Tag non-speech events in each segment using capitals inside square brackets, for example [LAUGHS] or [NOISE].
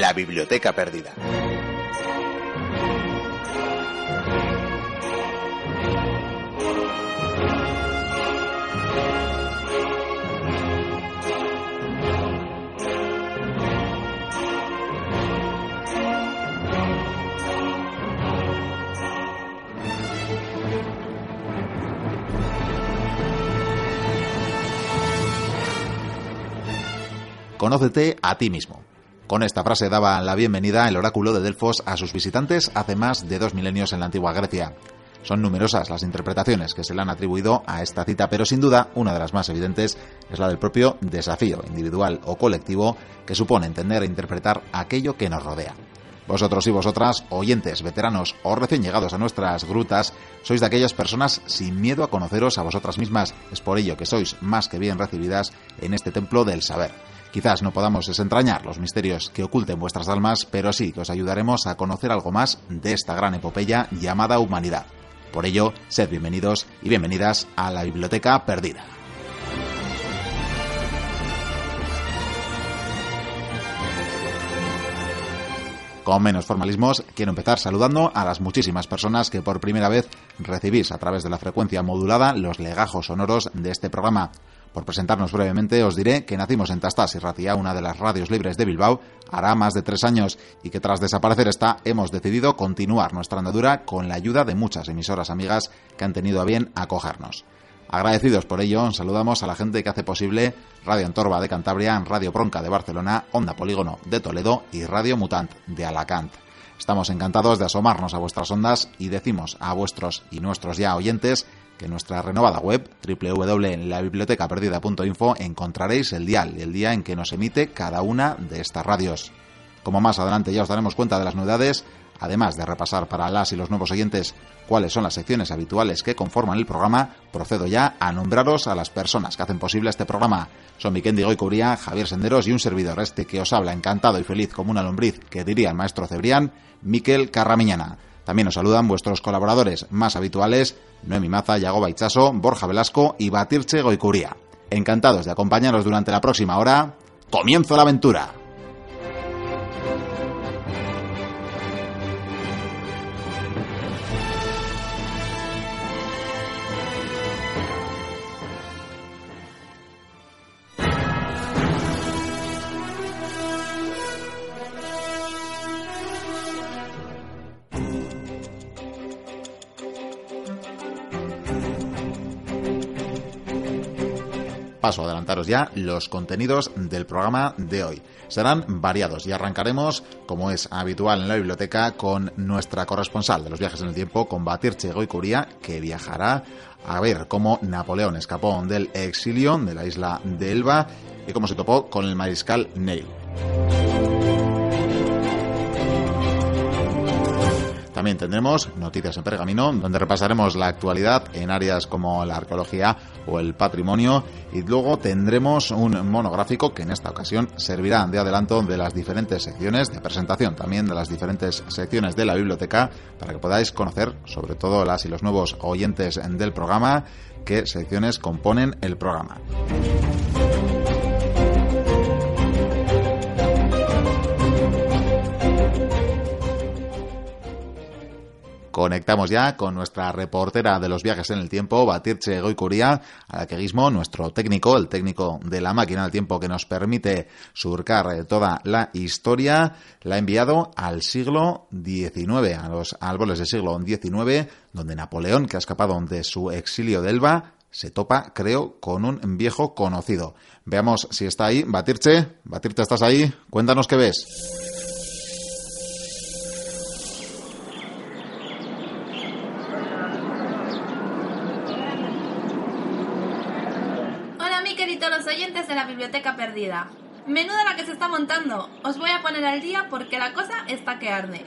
La Biblioteca Perdida. Conócete a ti mismo. Con esta frase daba la bienvenida el oráculo de Delfos a sus visitantes hace más de dos milenios en la antigua Grecia. Son numerosas las interpretaciones que se le han atribuido a esta cita, pero sin duda una de las más evidentes es la del propio desafío individual o colectivo que supone entender e interpretar aquello que nos rodea. Vosotros y vosotras, oyentes, veteranos o recién llegados a nuestras grutas, sois de aquellas personas sin miedo a conoceros a vosotras mismas. Es por ello que sois más que bien recibidas en este templo del saber. Quizás no podamos desentrañar los misterios que oculten vuestras almas, pero sí que os ayudaremos a conocer algo más de esta gran epopeya llamada humanidad. Por ello, sed bienvenidos y bienvenidas a la Biblioteca Perdida. Con menos formalismos, quiero empezar saludando a las muchísimas personas que por primera vez recibís a través de la frecuencia modulada los legajos sonoros de este programa. Por presentarnos brevemente, os diré que nacimos en Tastas y Ratia, una de las radios libres de Bilbao, hará más de tres años y que tras desaparecer esta, hemos decidido continuar nuestra andadura con la ayuda de muchas emisoras amigas que han tenido a bien acogernos. Agradecidos por ello, saludamos a la gente que hace posible Radio Antorba de Cantabria, Radio Bronca de Barcelona, Onda Polígono de Toledo y Radio Mutant de Alacant. Estamos encantados de asomarnos a vuestras ondas y decimos a vuestros y nuestros ya oyentes que en nuestra renovada web www.labibliotecaperdida.info encontraréis el dial, el día en que nos emite cada una de estas radios. Como más adelante ya os daremos cuenta de las novedades, además de repasar para las y los nuevos oyentes cuáles son las secciones habituales que conforman el programa, procedo ya a nombraros a las personas que hacen posible este programa. Son Mikendi Goicuría, Javier Senderos y un servidor este que os habla encantado y feliz como una lombriz, que diría el maestro Cebrián, Miquel Carramiñana. También os saludan vuestros colaboradores más habituales, Noemi Maza, Yago Baichaso, Borja Velasco y Batirche Goicuría. Encantados de acompañaros durante la próxima hora. ¡Comienzo la aventura! Paso a adelantaros ya los contenidos del programa de hoy. Serán variados y arrancaremos, como es habitual en la biblioteca, con nuestra corresponsal de los viajes en el tiempo, con Batirche Goicuría, que viajará a ver cómo Napoleón escapó del exilio de la isla de Elba y cómo se topó con el mariscal Ney. También tendremos noticias en pergamino, donde repasaremos la actualidad en áreas como la arqueología o el patrimonio. Y luego tendremos un monográfico que en esta ocasión servirá de adelanto de las diferentes secciones, de presentación también de las diferentes secciones de la biblioteca, para que podáis conocer, sobre todo las y los nuevos oyentes del programa, qué secciones componen el programa. Conectamos ya con nuestra reportera de los viajes en el tiempo, Batirche Goicuría, a la que mismo nuestro técnico, el técnico de la máquina del tiempo que nos permite surcar eh, toda la historia, la ha enviado al siglo XIX, a los árboles del siglo XIX, donde Napoleón, que ha escapado de su exilio de Elba, se topa, creo, con un viejo conocido. Veamos si está ahí. Batirche, Batirche, ¿estás ahí? Cuéntanos qué ves. biblioteca Menuda la que se está montando. Os voy a poner al día porque la cosa está que arde.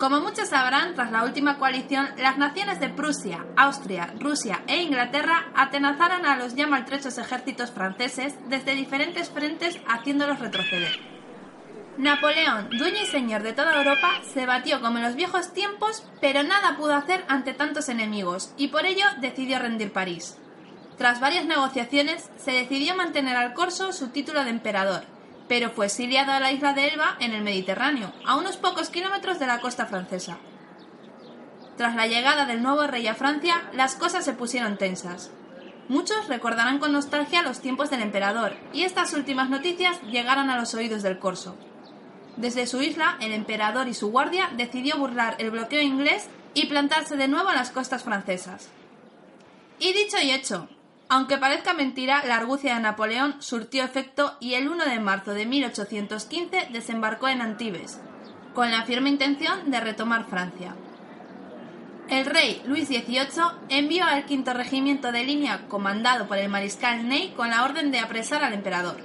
Como muchos sabrán, tras la última coalición, las naciones de Prusia, Austria, Rusia e Inglaterra atenazaron a los ya maltrechos ejércitos franceses desde diferentes frentes haciéndolos retroceder. Napoleón, dueño y señor de toda Europa, se batió como en los viejos tiempos, pero nada pudo hacer ante tantos enemigos, y por ello decidió rendir París. Tras varias negociaciones, se decidió mantener al corso su título de emperador, pero fue exiliado a la isla de Elba en el Mediterráneo, a unos pocos kilómetros de la costa francesa. Tras la llegada del nuevo rey a Francia, las cosas se pusieron tensas. Muchos recordarán con nostalgia los tiempos del emperador, y estas últimas noticias llegaron a los oídos del corso. Desde su isla, el emperador y su guardia decidió burlar el bloqueo inglés y plantarse de nuevo en las costas francesas. Y dicho y hecho, aunque parezca mentira, la argucia de Napoleón surtió efecto y el 1 de marzo de 1815 desembarcó en Antibes, con la firme intención de retomar Francia. El rey Luis XVIII envió al quinto regimiento de línea comandado por el mariscal Ney con la orden de apresar al emperador.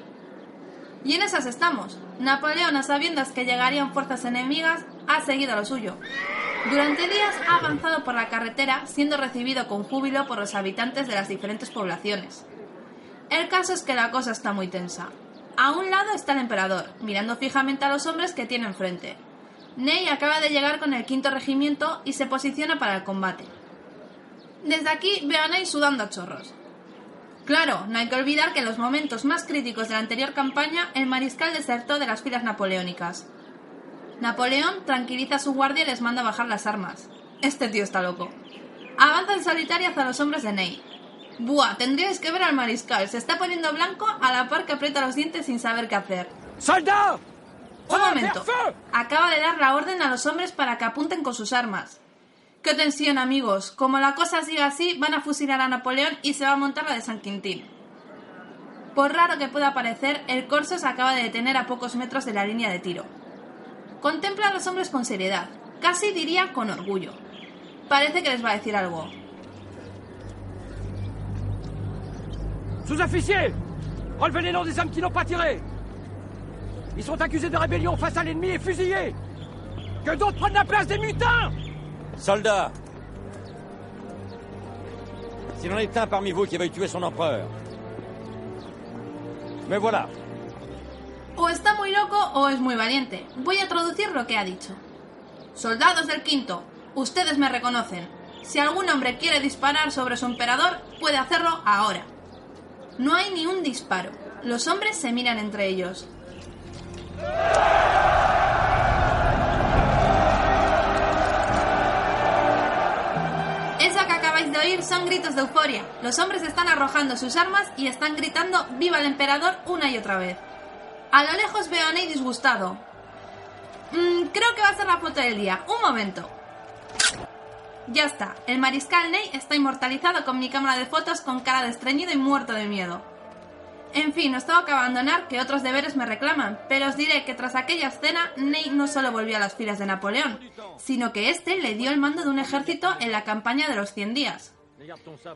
Y en esas estamos. Napoleón, a sabiendas que llegarían fuerzas enemigas, ha seguido lo suyo. Durante días ha avanzado por la carretera, siendo recibido con júbilo por los habitantes de las diferentes poblaciones. El caso es que la cosa está muy tensa. A un lado está el emperador, mirando fijamente a los hombres que tiene enfrente, Ney acaba de llegar con el quinto regimiento y se posiciona para el combate. Desde aquí veo a Ney sudando a chorros. Claro, no hay que olvidar que en los momentos más críticos de la anterior campaña el mariscal desertó de las filas napoleónicas. Napoleón tranquiliza a su guardia y les manda bajar las armas. Este tío está loco. Avanza en solitario hacia los hombres de Ney. Buah, tendríais que ver al mariscal. Se está poniendo blanco a la par que aprieta los dientes sin saber qué hacer. ¡Soldado! Un momento. Acaba de dar la orden a los hombres para que apunten con sus armas. ¡Qué tensión, amigos! Como la cosa siga así, van a fusilar a Napoleón y se va a montar la de San Quintín. Por raro que pueda parecer, el corso se acaba de detener a pocos metros de la línea de tiro. Contempla a los hombres con seriedad, casi diría con orgullo. Parece que les va a decir algo. Sous-officier Relevez les noms des hommes qui n'ont pas tiré Ils sont accusés de rébellion face à l'ennemi et fusillés Que d'autres prennent la place des mutins Soldats S'il en est un parmi vous qui veuille tuer son empereur. Me voilà. O está muy loco o es muy valiente. Voy a traducir lo que ha dicho. Soldados del quinto, ustedes me reconocen. Si algún hombre quiere disparar sobre su emperador, puede hacerlo ahora. No hay ni un disparo. Los hombres se miran entre ellos. Eso que acabáis de oír son gritos de euforia. Los hombres están arrojando sus armas y están gritando ¡Viva el emperador! una y otra vez. A lo lejos veo a Ney disgustado. Mm, creo que va a ser la foto del día. Un momento. Ya está. El mariscal Ney está inmortalizado con mi cámara de fotos con cara de estreñido y muerto de miedo. En fin, os tengo que abandonar que otros deberes me reclaman, pero os diré que tras aquella escena, Ney no solo volvió a las filas de Napoleón, sino que éste le dio el mando de un ejército en la campaña de los 100 días.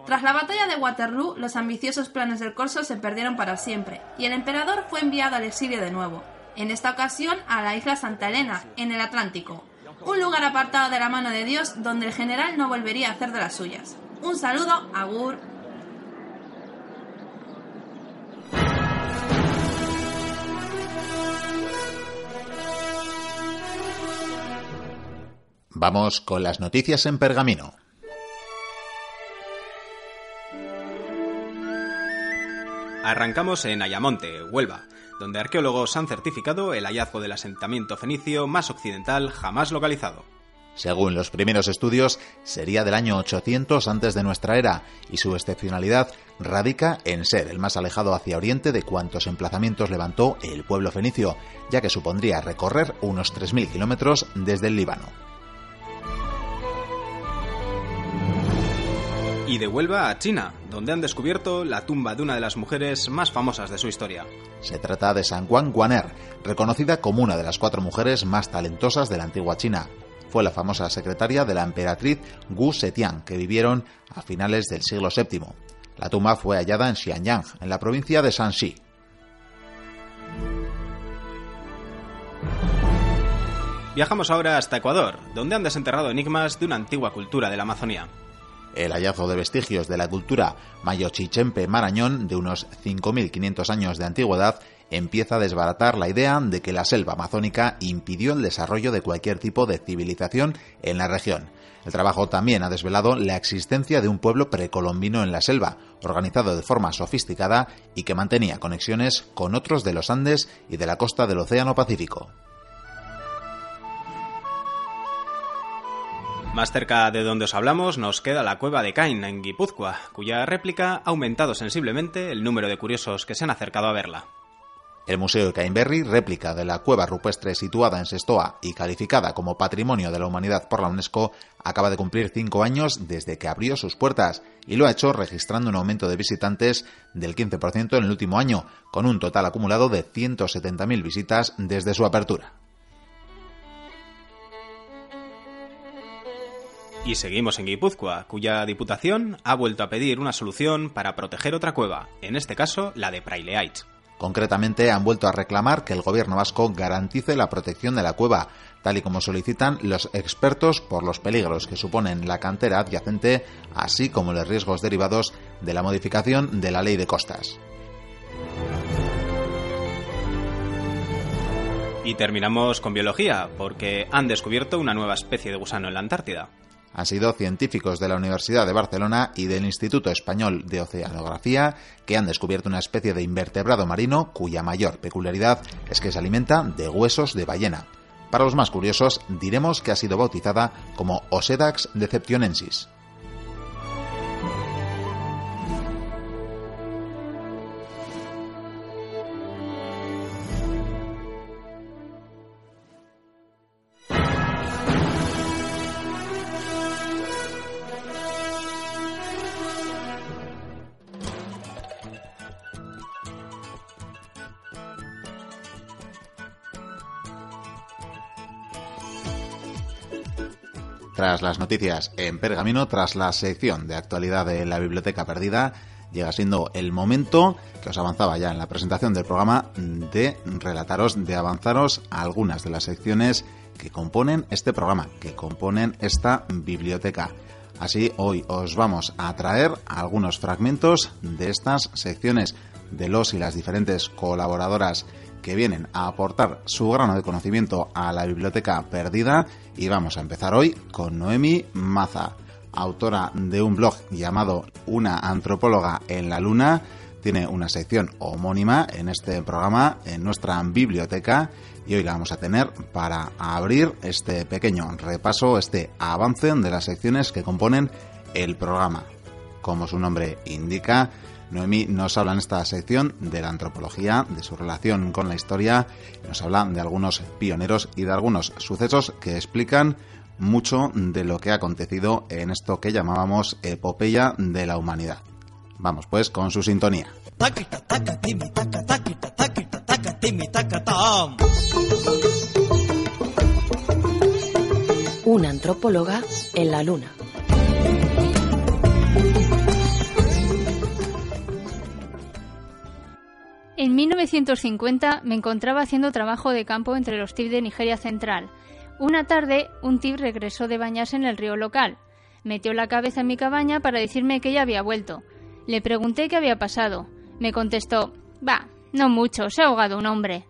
Tras la batalla de Waterloo, los ambiciosos planes del corso se perdieron para siempre, y el emperador fue enviado al exilio de nuevo, en esta ocasión a la isla Santa Elena, en el Atlántico, un lugar apartado de la mano de Dios donde el general no volvería a hacer de las suyas. Un saludo, Agur. Vamos con las noticias en pergamino. Arrancamos en Ayamonte, Huelva, donde arqueólogos han certificado el hallazgo del asentamiento fenicio más occidental jamás localizado. Según los primeros estudios, sería del año 800 antes de nuestra era y su excepcionalidad radica en ser el más alejado hacia oriente de cuantos emplazamientos levantó el pueblo fenicio, ya que supondría recorrer unos 3.000 kilómetros desde el Líbano. Y de Huelva a China, donde han descubierto la tumba de una de las mujeres más famosas de su historia. Se trata de San Juan Guaner, reconocida como una de las cuatro mujeres más talentosas de la antigua China. Fue la famosa secretaria de la emperatriz Gu Zetian, que vivieron a finales del siglo VII. La tumba fue hallada en Xianyang, en la provincia de Shanxi. Viajamos ahora hasta Ecuador, donde han desenterrado enigmas de una antigua cultura de la Amazonía. El hallazgo de vestigios de la cultura mayochichempe marañón de unos 5.500 años de antigüedad empieza a desbaratar la idea de que la selva amazónica impidió el desarrollo de cualquier tipo de civilización en la región. El trabajo también ha desvelado la existencia de un pueblo precolombino en la selva, organizado de forma sofisticada y que mantenía conexiones con otros de los Andes y de la costa del Océano Pacífico. Más cerca de donde os hablamos nos queda la cueva de Cain en Guipúzcoa, cuya réplica ha aumentado sensiblemente el número de curiosos que se han acercado a verla. El Museo de Cainberry, réplica de la cueva rupestre situada en Sestoa y calificada como Patrimonio de la Humanidad por la UNESCO, acaba de cumplir cinco años desde que abrió sus puertas y lo ha hecho registrando un aumento de visitantes del 15% en el último año, con un total acumulado de 170.000 visitas desde su apertura. Y seguimos en Guipúzcoa, cuya Diputación ha vuelto a pedir una solución para proteger otra cueva, en este caso la de Praileaitz. Concretamente, han vuelto a reclamar que el gobierno vasco garantice la protección de la cueva, tal y como solicitan los expertos por los peligros que suponen la cantera adyacente, así como los riesgos derivados de la modificación de la ley de costas. Y terminamos con biología, porque han descubierto una nueva especie de gusano en la Antártida han sido científicos de la Universidad de Barcelona y del Instituto Español de Oceanografía que han descubierto una especie de invertebrado marino cuya mayor peculiaridad es que se alimenta de huesos de ballena. Para los más curiosos, diremos que ha sido bautizada como Osedax deceptionensis. Las noticias en pergamino, tras la sección de actualidad de la Biblioteca Perdida, llega siendo el momento que os avanzaba ya en la presentación del programa de relataros, de avanzaros a algunas de las secciones que componen este programa, que componen esta biblioteca. Así, hoy os vamos a traer algunos fragmentos de estas secciones de los y las diferentes colaboradoras que vienen a aportar su grano de conocimiento a la biblioteca perdida y vamos a empezar hoy con Noemi Maza, autora de un blog llamado Una antropóloga en la luna. Tiene una sección homónima en este programa, en nuestra biblioteca, y hoy la vamos a tener para abrir este pequeño repaso, este avance de las secciones que componen el programa. Como su nombre indica, Noemí nos habla en esta sección de la antropología, de su relación con la historia, nos habla de algunos pioneros y de algunos sucesos que explican mucho de lo que ha acontecido en esto que llamábamos epopeya de la humanidad. Vamos pues con su sintonía. Una antropóloga en la luna. En 1950 me encontraba haciendo trabajo de campo entre los TIF de Nigeria Central. Una tarde, un TIF regresó de bañarse en el río local. Metió la cabeza en mi cabaña para decirme que ya había vuelto. Le pregunté qué había pasado. Me contestó, va, no mucho, se ha ahogado un hombre.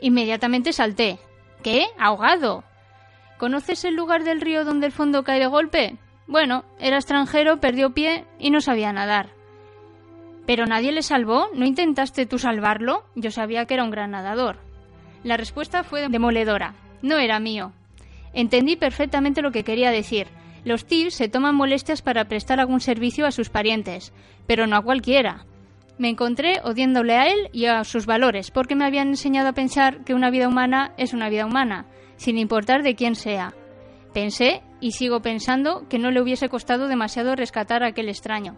Inmediatamente salté. ¿Qué? ¿Ahogado? ¿Conoces el lugar del río donde el fondo cae de golpe? Bueno, era extranjero, perdió pie y no sabía nadar. ¿Pero nadie le salvó? ¿No intentaste tú salvarlo? Yo sabía que era un gran nadador. La respuesta fue demoledora. No era mío. Entendí perfectamente lo que quería decir. Los TIPs se toman molestias para prestar algún servicio a sus parientes, pero no a cualquiera. Me encontré odiándole a él y a sus valores, porque me habían enseñado a pensar que una vida humana es una vida humana, sin importar de quién sea. Pensé, y sigo pensando, que no le hubiese costado demasiado rescatar a aquel extraño.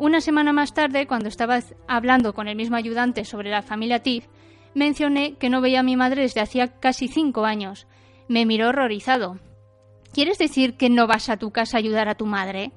Una semana más tarde, cuando estaba hablando con el mismo ayudante sobre la familia Tiff, mencioné que no veía a mi madre desde hacía casi cinco años. Me miró horrorizado. ¿Quieres decir que no vas a tu casa a ayudar a tu madre?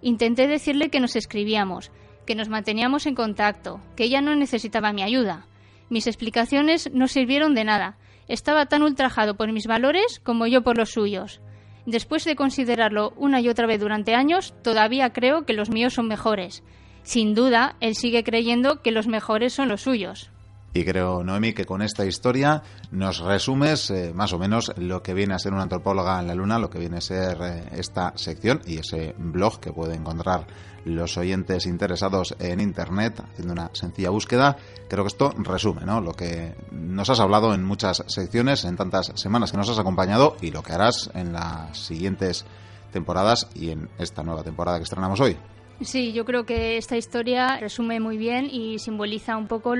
Intenté decirle que nos escribíamos, que nos manteníamos en contacto, que ella no necesitaba mi ayuda. Mis explicaciones no sirvieron de nada. Estaba tan ultrajado por mis valores como yo por los suyos. Después de considerarlo una y otra vez durante años, todavía creo que los míos son mejores. Sin duda, él sigue creyendo que los mejores son los suyos. Y creo, Noemi, que con esta historia nos resumes eh, más o menos lo que viene a ser una antropóloga en la Luna, lo que viene a ser eh, esta sección y ese blog que puede encontrar los oyentes interesados en Internet haciendo una sencilla búsqueda. Creo que esto resume ¿no? lo que nos has hablado en muchas secciones, en tantas semanas que nos has acompañado y lo que harás en las siguientes temporadas y en esta nueva temporada que estrenamos hoy. Sí, yo creo que esta historia resume muy bien y simboliza un poco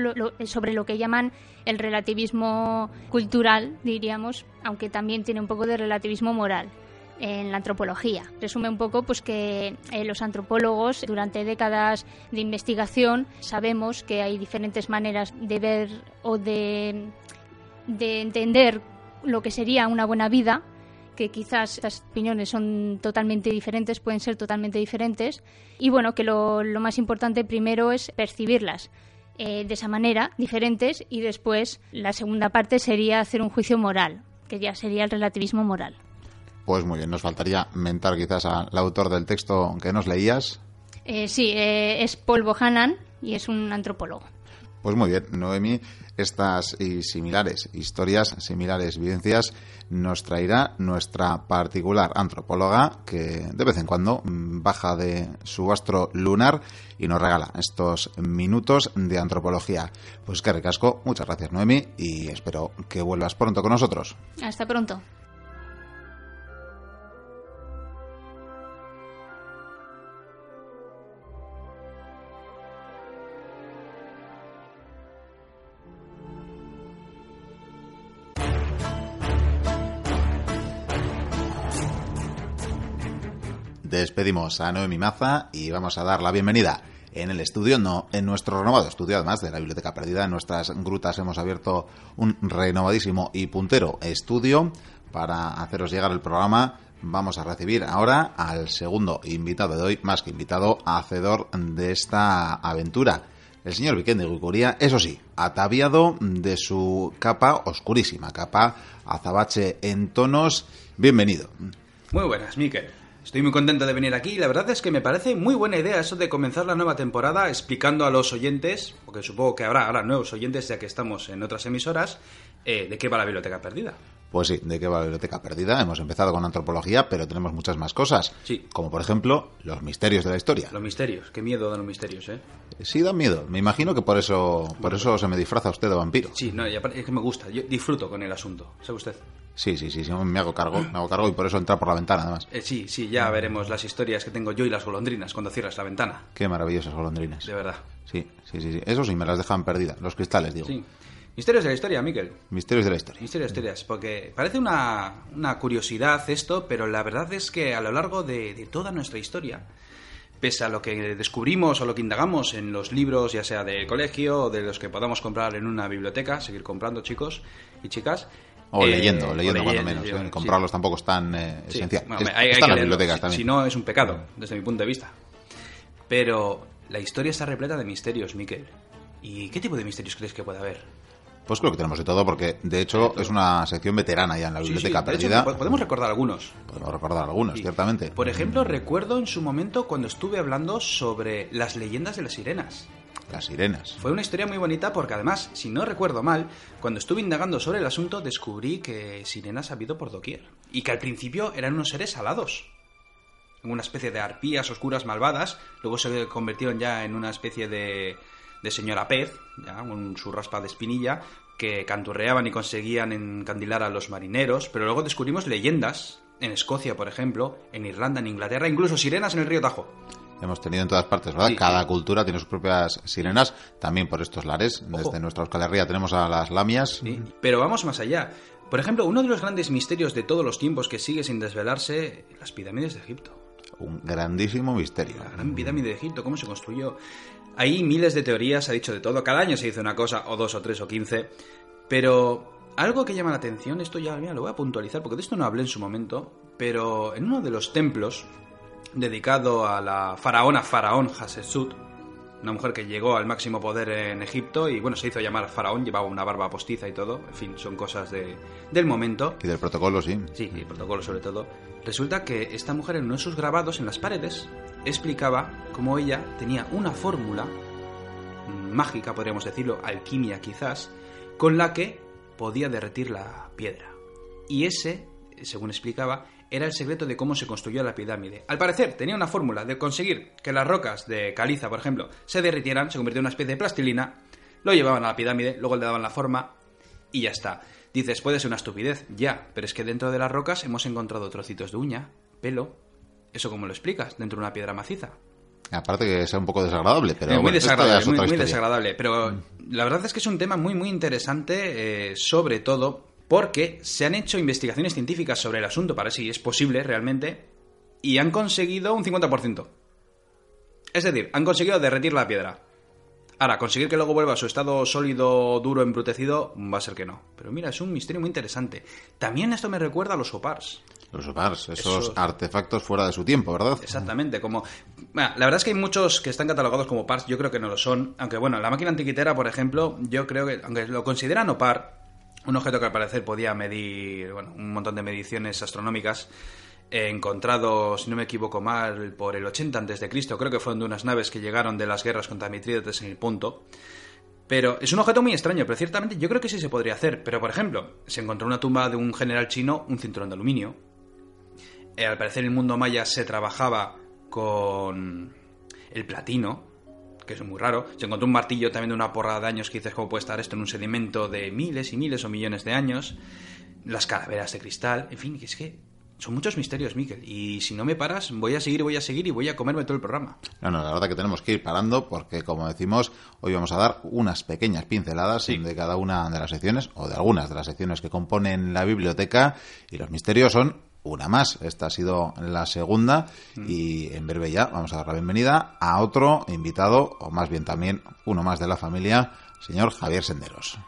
sobre lo que llaman el relativismo cultural, diríamos, aunque también tiene un poco de relativismo moral en la antropología. Resume un poco pues que eh, los antropólogos durante décadas de investigación sabemos que hay diferentes maneras de ver o de, de entender lo que sería una buena vida que quizás estas opiniones son totalmente diferentes, pueden ser totalmente diferentes, y bueno, que lo, más importante primero es percibirlas eh, de esa manera, diferentes, y después la segunda parte sería hacer un juicio moral, que ya sería el relativismo moral. Pues muy bien, nos faltaría mentar quizás al autor del texto que nos leías. Eh, sí, eh, es Paul Bohannan y es un antropólogo. Pues muy bien, Noemi, estas y similares historias, similares vivencias, nos traerá nuestra particular antropóloga que de vez en cuando mm, baja de su astro lunar y nos regala estos minutos de antropología. Pues que recasco, muchas gracias Noemi y espero que vuelvas pronto con nosotros. Hasta pronto. Despedimos a Noemi Maza y vamos a dar la bienvenida en el estudio, no en nuestro renovado estudio, además de la Biblioteca Perdida. En nuestras grutas hemos abierto un renovadísimo y puntero estudio para haceros llegar el programa. Vamos a recibir ahora al segundo invitado de hoy, más que invitado, hacedor de esta aventura. El señor Vicente Guicuría, eso sí, ataviado de su capa oscurísima, capa azabache en tonos. Bienvenido. Muy buenas, Miquel. Estoy muy contento de venir aquí. La verdad es que me parece muy buena idea eso de comenzar la nueva temporada explicando a los oyentes, porque supongo que habrá ahora nuevos oyentes ya que estamos en otras emisoras, eh, de qué va la biblioteca perdida. Pues sí, de qué va la biblioteca perdida. Hemos empezado con antropología, pero tenemos muchas más cosas. Sí. Como por ejemplo, los misterios de la historia. Los misterios. Qué miedo dan los misterios, ¿eh? Sí, dan miedo. Me imagino que por eso, por eso se me disfraza usted de vampiro. Sí, no, es que me gusta. Yo disfruto con el asunto. ¿Sabe usted? Sí, sí, sí, sí, me hago cargo, me hago cargo y por eso entrar por la ventana, además. Eh, sí, sí, ya veremos las historias que tengo yo y las golondrinas cuando cierras la ventana. Qué maravillosas golondrinas. De verdad. Sí, sí, sí, sí. Eso sí, me las dejan perdidas, los cristales, digo. Sí. Misterios de la historia, Miquel. Misterios de la historia. Misterios de la historia, porque parece una, una curiosidad esto, pero la verdad es que a lo largo de, de toda nuestra historia, pese a lo que descubrimos o lo que indagamos en los libros, ya sea del colegio o de los que podamos comprar en una biblioteca, seguir comprando chicos y chicas, o leyendo, leyendo, cuando menos. ¿eh? comprarlos tampoco es tan eh, esencial. están las bibliotecas también. Si no, es un pecado, desde mi punto de vista. Pero la historia está repleta de misterios, Miquel. ¿Y qué tipo de misterios crees que puede haber? Pues creo que tenemos de todo, porque de hecho es una sección veterana ya en la biblioteca perdida. podemos recordar algunos. Podemos recordar algunos, ciertamente. Por ejemplo, recuerdo en su momento cuando estuve hablando sobre las leyendas de las sirenas. Las sirenas. Fue una historia muy bonita porque además, si no recuerdo mal, cuando estuve indagando sobre el asunto descubrí que sirenas ha habido por doquier. Y que al principio eran unos seres alados. Una especie de arpías oscuras malvadas. Luego se convirtieron ya en una especie de, de señora pez, ya, con su raspa de espinilla, que canturreaban y conseguían encandilar a los marineros. Pero luego descubrimos leyendas, en Escocia, por ejemplo, en Irlanda, en Inglaterra, incluso sirenas en el río Tajo hemos tenido en todas partes, ¿verdad? Cada cultura tiene sus propias sirenas, también por estos lares. Desde nuestra Euskal tenemos a las lamias. Pero vamos más allá. Por ejemplo, uno de los grandes misterios de todos los tiempos que sigue sin desvelarse, las pirámides de Egipto. Un grandísimo misterio. La gran pirámide de Egipto, ¿cómo se construyó? Hay miles de teorías, ha dicho de todo. Cada año se dice una cosa, o dos, o tres, o quince. Pero algo que llama la atención, esto ya lo voy a puntualizar, porque de esto no hablé en su momento, pero en uno de los templos dedicado a la faraona faraón Hatshepsut, una mujer que llegó al máximo poder en Egipto y bueno, se hizo llamar faraón, llevaba una barba postiza y todo, en fin, son cosas de, del momento. Y del protocolo, sí. Sí, y el protocolo sobre todo. Resulta que esta mujer en uno de sus grabados en las paredes explicaba cómo ella tenía una fórmula mágica, podríamos decirlo, alquimia quizás, con la que podía derretir la piedra. Y ese, según explicaba, era el secreto de cómo se construyó la pirámide. Al parecer, tenía una fórmula de conseguir que las rocas de caliza, por ejemplo, se derritieran, se convirtió en una especie de plastilina, lo llevaban a la pirámide, luego le daban la forma y ya está. Dices, puede ser una estupidez, ya, pero es que dentro de las rocas hemos encontrado trocitos de uña, pelo. ¿Eso cómo lo explicas dentro de una piedra maciza? Aparte que sea un poco desagradable, pero Eh, muy bueno, desagradable, es muy, desagradable. Pero la verdad es que es un tema muy, muy interesante, eh, sobre todo porque se han hecho investigaciones científicas sobre el asunto para ver si es posible realmente y han conseguido un 50%. Es decir, han conseguido derretir la piedra. Ahora, conseguir que luego vuelva a su estado sólido, duro, embrutecido, va a ser que no. Pero mira, es un misterio muy interesante. También esto me recuerda a los opars. Los opars, esos Esos- artefactos fuera de su tiempo, ¿verdad? Exactamente, como... Bueno, la verdad es que hay muchos que están catalogados como PARs, yo creo que no lo son, aunque bueno, la máquina antiquitera, por ejemplo, yo creo que, aunque lo consideran OPAR, un objeto que al parecer podía medir, bueno, un montón de mediciones astronómicas, eh, encontrado, si no me equivoco mal, por el 80 a.C., creo que fueron de unas naves que llegaron de las guerras contra Mitrídates en el punto, pero es un objeto muy extraño, pero ciertamente yo creo que sí se podría hacer. Pero, por ejemplo, se encontró en una tumba de un general chino un cinturón de aluminio. Eh, al parecer en el mundo maya se trabajaba con el platino, que es muy raro. Se encontró un martillo también de una porrada de años que dices cómo puede estar esto en un sedimento de miles y miles o millones de años. Las calaveras de cristal, en fin, que es que son muchos misterios, Miquel. Y si no me paras, voy a seguir, voy a seguir y voy a comerme todo el programa. No, no, la verdad que tenemos que ir parando porque, como decimos, hoy vamos a dar unas pequeñas pinceladas Sí. de cada una de las secciones o de algunas de las secciones que componen la biblioteca y los misterios son una más. Esta ha sido la segunda y en breve ya vamos a dar la bienvenida a otro invitado, o más bien también uno más de la familia, señor Javier Senderos.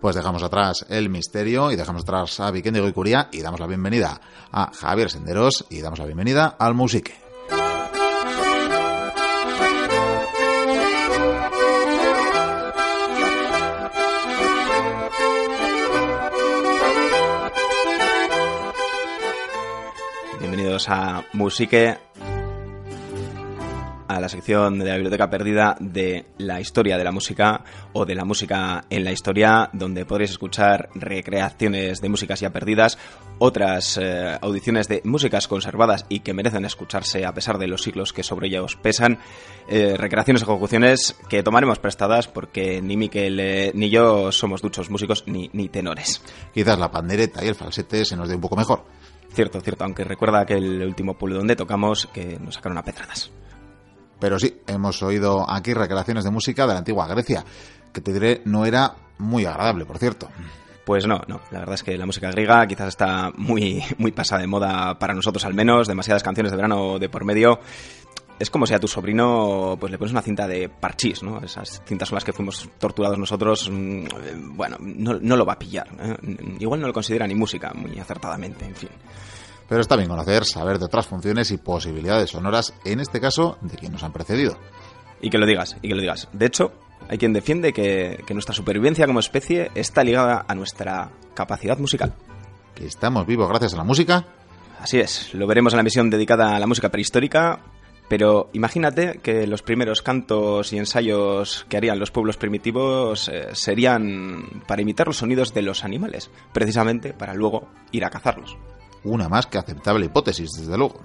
Pues dejamos atrás el misterio y dejamos atrás a y Curía y damos la bienvenida a Javier Senderos y damos la bienvenida al Musique. Bienvenidos a Musique, a la sección de la biblioteca perdida de la historia de la música o de la música en la historia, donde podréis escuchar recreaciones de músicas ya perdidas, otras eh, audiciones de músicas conservadas y que merecen escucharse a pesar de los siglos que sobre ellas pesan, eh, recreaciones y ejecuciones que tomaremos prestadas porque ni Miquel eh, ni yo somos duchos músicos ni, ni tenores. Quizás la pandereta y el falsete se nos dé un poco mejor. Cierto, cierto, aunque recuerda que el último pueblo donde tocamos que nos sacaron a pedradas. Pero sí, hemos oído aquí recreaciones de música de la antigua Grecia, que te diré no era muy agradable, por cierto. Pues no, no, la verdad es que la música griega quizás está muy, muy pasada de moda para nosotros al menos, demasiadas canciones de verano de por medio. Es como si a tu sobrino pues le pones una cinta de parchís, ¿no? Esas cintas son las que fuimos torturados nosotros. mm, eh, Bueno, no, no lo va a pillar. ¿eh? Igual no lo considera ni música, muy acertadamente, en fin. Pero está bien conocer, saber de otras funciones y posibilidades sonoras, en este caso, de quien nos han precedido. Y que lo digas, y que lo digas. De hecho, hay quien defiende que, que nuestra supervivencia como especie está ligada a nuestra capacidad musical. Que estamos vivos gracias a la música. Así es, lo veremos en la emisión dedicada a la música prehistórica, pero imagínate que los primeros cantos y ensayos que harían los pueblos primitivos eh, serían para imitar los sonidos de los animales, precisamente para luego ir a cazarlos. Una más que aceptable hipótesis, desde luego.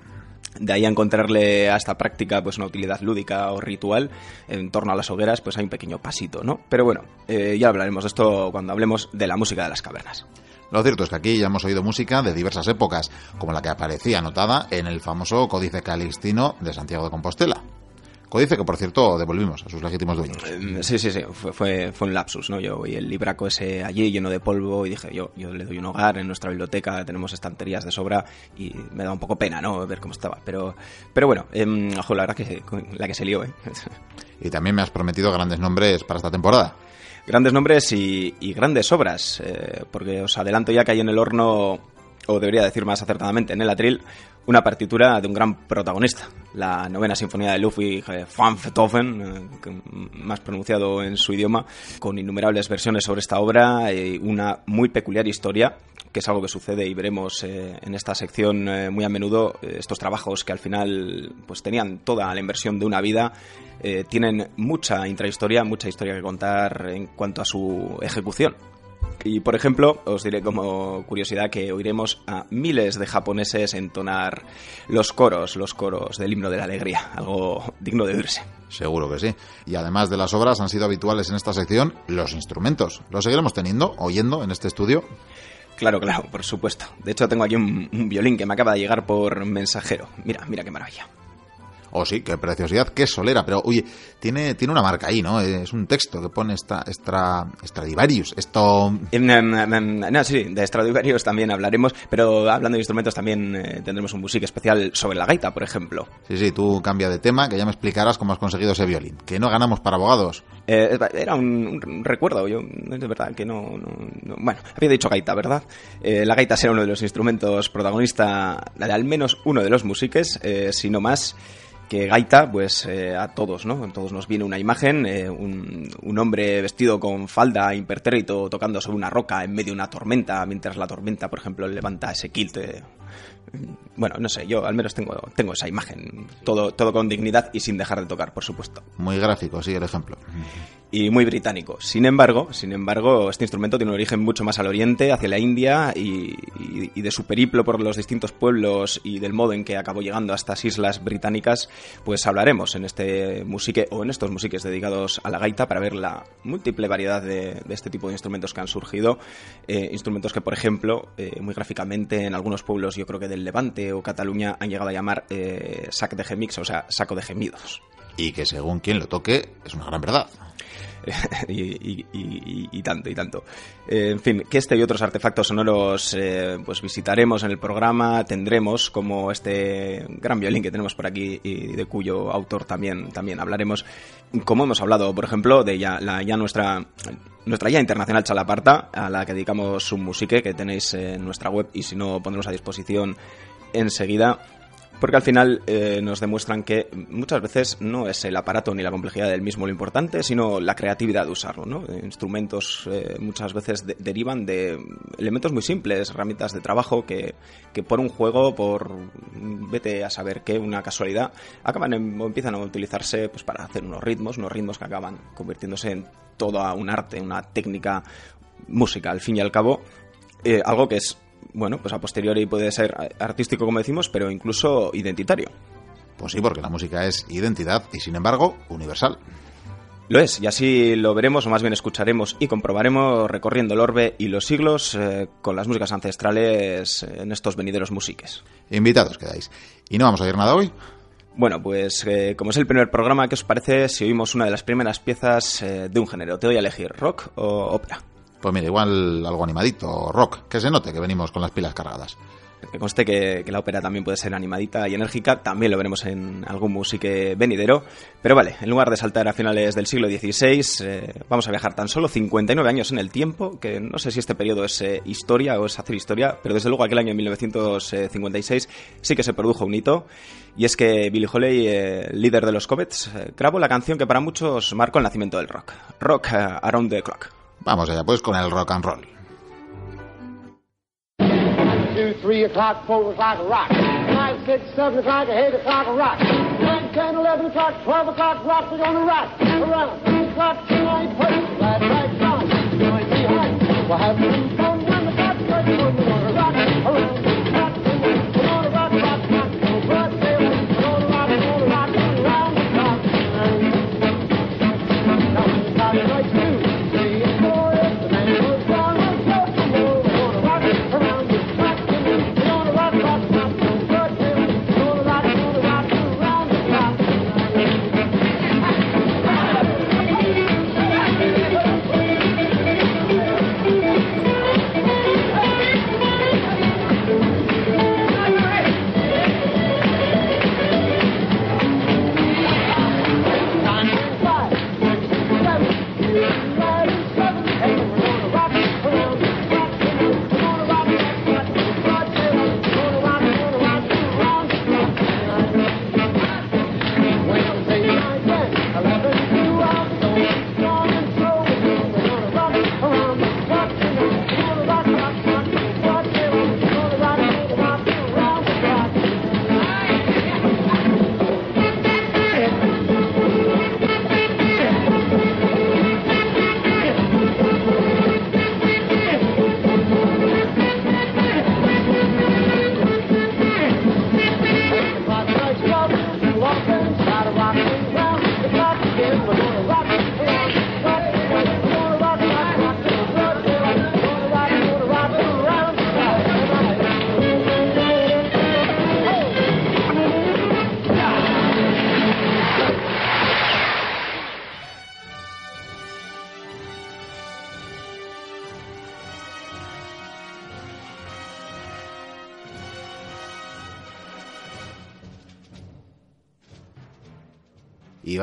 De ahí a encontrarle a esta práctica pues una utilidad lúdica o ritual en torno a las hogueras, pues hay un pequeño pasito, ¿no? Pero bueno, eh, ya hablaremos de esto cuando hablemos de la música de las cavernas. Lo cierto es que aquí ya hemos oído música de diversas épocas, como la que aparecía anotada en el famoso Códice Calixtino de Santiago de Compostela. Códice que, por cierto, devolvimos a sus legítimos dueños. Eh, Sí, sí, sí, fue, fue, fue un lapsus, ¿no? Yo vi el libraco ese allí lleno de polvo y dije, yo, yo le doy un hogar en nuestra biblioteca, tenemos estanterías de sobra y me da un poco pena, ¿no? Ver cómo estaba. Pero, pero bueno, eh, ojo, la verdad que se- la que se lió, ¿eh? Y también me has prometido grandes nombres para esta temporada. grandes nombres y, y grandes obras, eh, porque os adelanto ya que hay en el horno o debería decir más acertadamente en el atril, una partitura de un gran protagonista, la novena sinfonía de Ludwig van Beethoven, eh, más pronunciado en su idioma, con innumerables versiones sobre esta obra y una muy peculiar historia, que es algo que sucede y veremos eh, en esta sección eh, muy a menudo, estos trabajos que al final pues tenían toda la inversión de una vida, tienen mucha intrahistoria, mucha historia que contar en cuanto a su ejecución. Y por ejemplo, os diré como curiosidad que oiremos a miles de japoneses entonar los coros, los coros del himno de la alegría, algo digno de oírse. Seguro que sí. Y además de las obras han sido habituales en esta sección los instrumentos. ¿Los seguiremos teniendo, oyendo en este estudio? Claro, claro, por supuesto. De hecho, tengo aquí un, un violín que me acaba de llegar por mensajero. Mira, mira qué maravilla. Oh, sí, qué preciosidad, qué solera. Pero, oye, tiene, tiene una marca ahí, ¿no? Es un texto que pone esta, extra, Stradivarius. Esto... Em, em, em, no, sí, de Stradivarius también hablaremos, pero hablando de instrumentos también eh, tendremos un música especial sobre la gaita, por ejemplo. Sí, sí, tú cambia de tema, que ya me explicarás cómo has conseguido ese violín. Que no ganamos para abogados. Eh, era un, recuerdo, yo, de verdad, que no, Bueno, había dicho gaita, ¿verdad? Eh, la gaita será uno de los instrumentos protagonista de al menos uno de los musiques, si no más que Gaita, pues eh, a todos, ¿no? A todos nos viene una imagen, eh, un, hombre vestido con falda impertérrito tocando sobre una roca en medio de una tormenta, mientras la tormenta, por ejemplo, levanta ese kilt eh, bueno, no sé, yo al menos tengo, tengo esa imagen. Todo, todo con dignidad y sin dejar de tocar, por supuesto. Muy gráfico, sí, el ejemplo. Y muy británico. Sin embargo, sin embargo, este instrumento tiene un origen mucho más al oriente, hacia la India, y, de su periplo por los distintos pueblos y del modo en que acabó llegando a estas islas británicas, pues hablaremos en este musique o en estos musiques dedicados a la gaita para ver la múltiple variedad de, este tipo de instrumentos que han surgido. Eh, instrumentos que, por ejemplo, eh, muy gráficamente en algunos pueblos, yo creo que del Levante o Cataluña han llegado a llamar eh, sac de gemix, o sea, saco de gemidos. Y que según quien lo toque, es una gran verdad. [LAUGHS] y, tanto, y tanto. Eh, en fin, que este y otros artefactos sonoros eh, pues visitaremos en el programa, tendremos como este gran violín que tenemos por aquí y de cuyo autor también, también hablaremos. Como hemos hablado, por ejemplo, de ya, la, ya nuestra nuestra ya internacional Chalaparta, a la que dedicamos un musique que tenéis en nuestra web y si no pondremos a disposición enseguida porque al final eh, nos demuestran que muchas veces no es el aparato ni la complejidad del mismo lo importante, sino la creatividad de usarlo. ¿no? Instrumentos eh, muchas veces derivan de elementos muy simples, herramientas de trabajo que, que, por un juego, por vete a saber qué, una casualidad, acaban o empiezan a utilizarse pues, para hacer unos ritmos, unos ritmos que acaban convirtiéndose en todo un arte, una técnica música, al fin y al cabo. Eh, algo que es bueno, pues a posteriori puede ser artístico, como decimos, pero incluso identitario. Pues sí, porque la música es identidad y, sin embargo, universal. Lo es, y así lo veremos, o más bien escucharemos y comprobaremos recorriendo el orbe y los siglos eh, con las músicas ancestrales en estos venideros musiques. Invitados quedáis. ¿Y no vamos a oír nada hoy? Bueno, pues eh, como es el primer programa, ¿qué os parece si oímos una de las primeras piezas eh, de un género? Te doy a elegir, rock o ópera. Pues mira, igual algo animadito, rock, que se note que venimos con las pilas cargadas. Que conste que, la ópera también puede ser animadita y enérgica, también lo veremos en algún musique venidero. Pero vale, en lugar de saltar a finales del siglo XVI, eh, vamos a viajar tan solo 59 años en el tiempo, que no sé si este periodo es eh, historia o es hacer historia, pero desde luego aquel año 1956 sí que se produjo un hito. Y es que Billy Holly, eh, líder de los Comets, grabó la canción que para muchos marcó el nacimiento del rock. Rock Around the Clock. Vamos allá pues con el rock and roll. Two, three o'clock, four o'clock, rock. Five, six, seven o'clock, eight o'clock, rock. Nine, ten, eleven o'clock, twelve o'clock, rock. We're gonna rock around. Six o'clock, nine, first, right. Join me. We'll fun when the clock strikes. We're gonna rock around.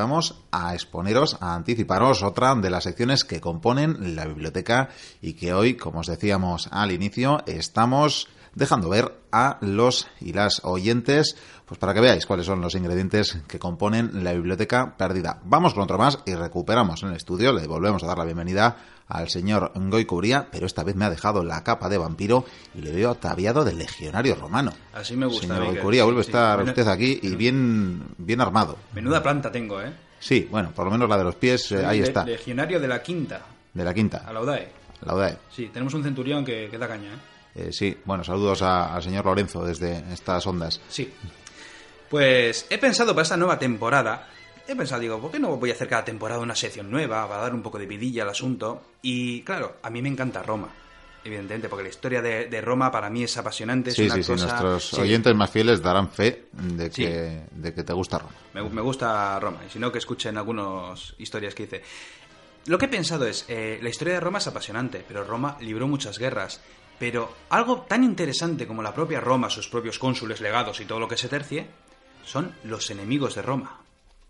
Vamos a exponeros, a anticiparos otra de las secciones que componen la biblioteca y que hoy, como os decíamos al inicio, estamos dejando ver a los y las oyentes, pues para que veáis cuáles son los ingredientes que componen la biblioteca perdida. Vamos con otro más y recuperamos en el estudio, le volvemos a dar la bienvenida al señor Goy Cubría, pero esta vez me ha dejado la capa de vampiro y le veo ataviado de legionario romano. Así me gusta. Señor Miguel, Goycuría, vuelve a estar usted aquí y bien, bien armado. Menuda planta tengo, ¿eh? Sí, bueno, por lo menos la de los pies, eh, ahí está, Legionario de la quinta, de la quinta, a la UDAE. la UDAE. Sí, tenemos un centurión que, que da caña, ¿eh? Eh, sí, bueno, saludos a- al señor Lorenzo desde estas ondas. Sí. Pues he pensado para esta nueva temporada, he pensado, digo, ¿por qué no voy a hacer cada temporada una sección nueva para dar un poco de vidilla al asunto? Y claro, a mí me encanta Roma, evidentemente, porque la historia de, de Roma para mí es apasionante, es Sí, una sí, sí, cosa... nuestros sí, oyentes más fieles darán fe de Sí. que, de que te gusta Roma. Me, me gusta Roma, y si no, que escuchen algunas historias que hice. Lo que he pensado es, eh, la historia de Roma es apasionante, pero Roma libró muchas guerras. Pero algo tan interesante como la propia Roma, sus propios cónsules, legados y todo lo que se tercie, son los enemigos de Roma.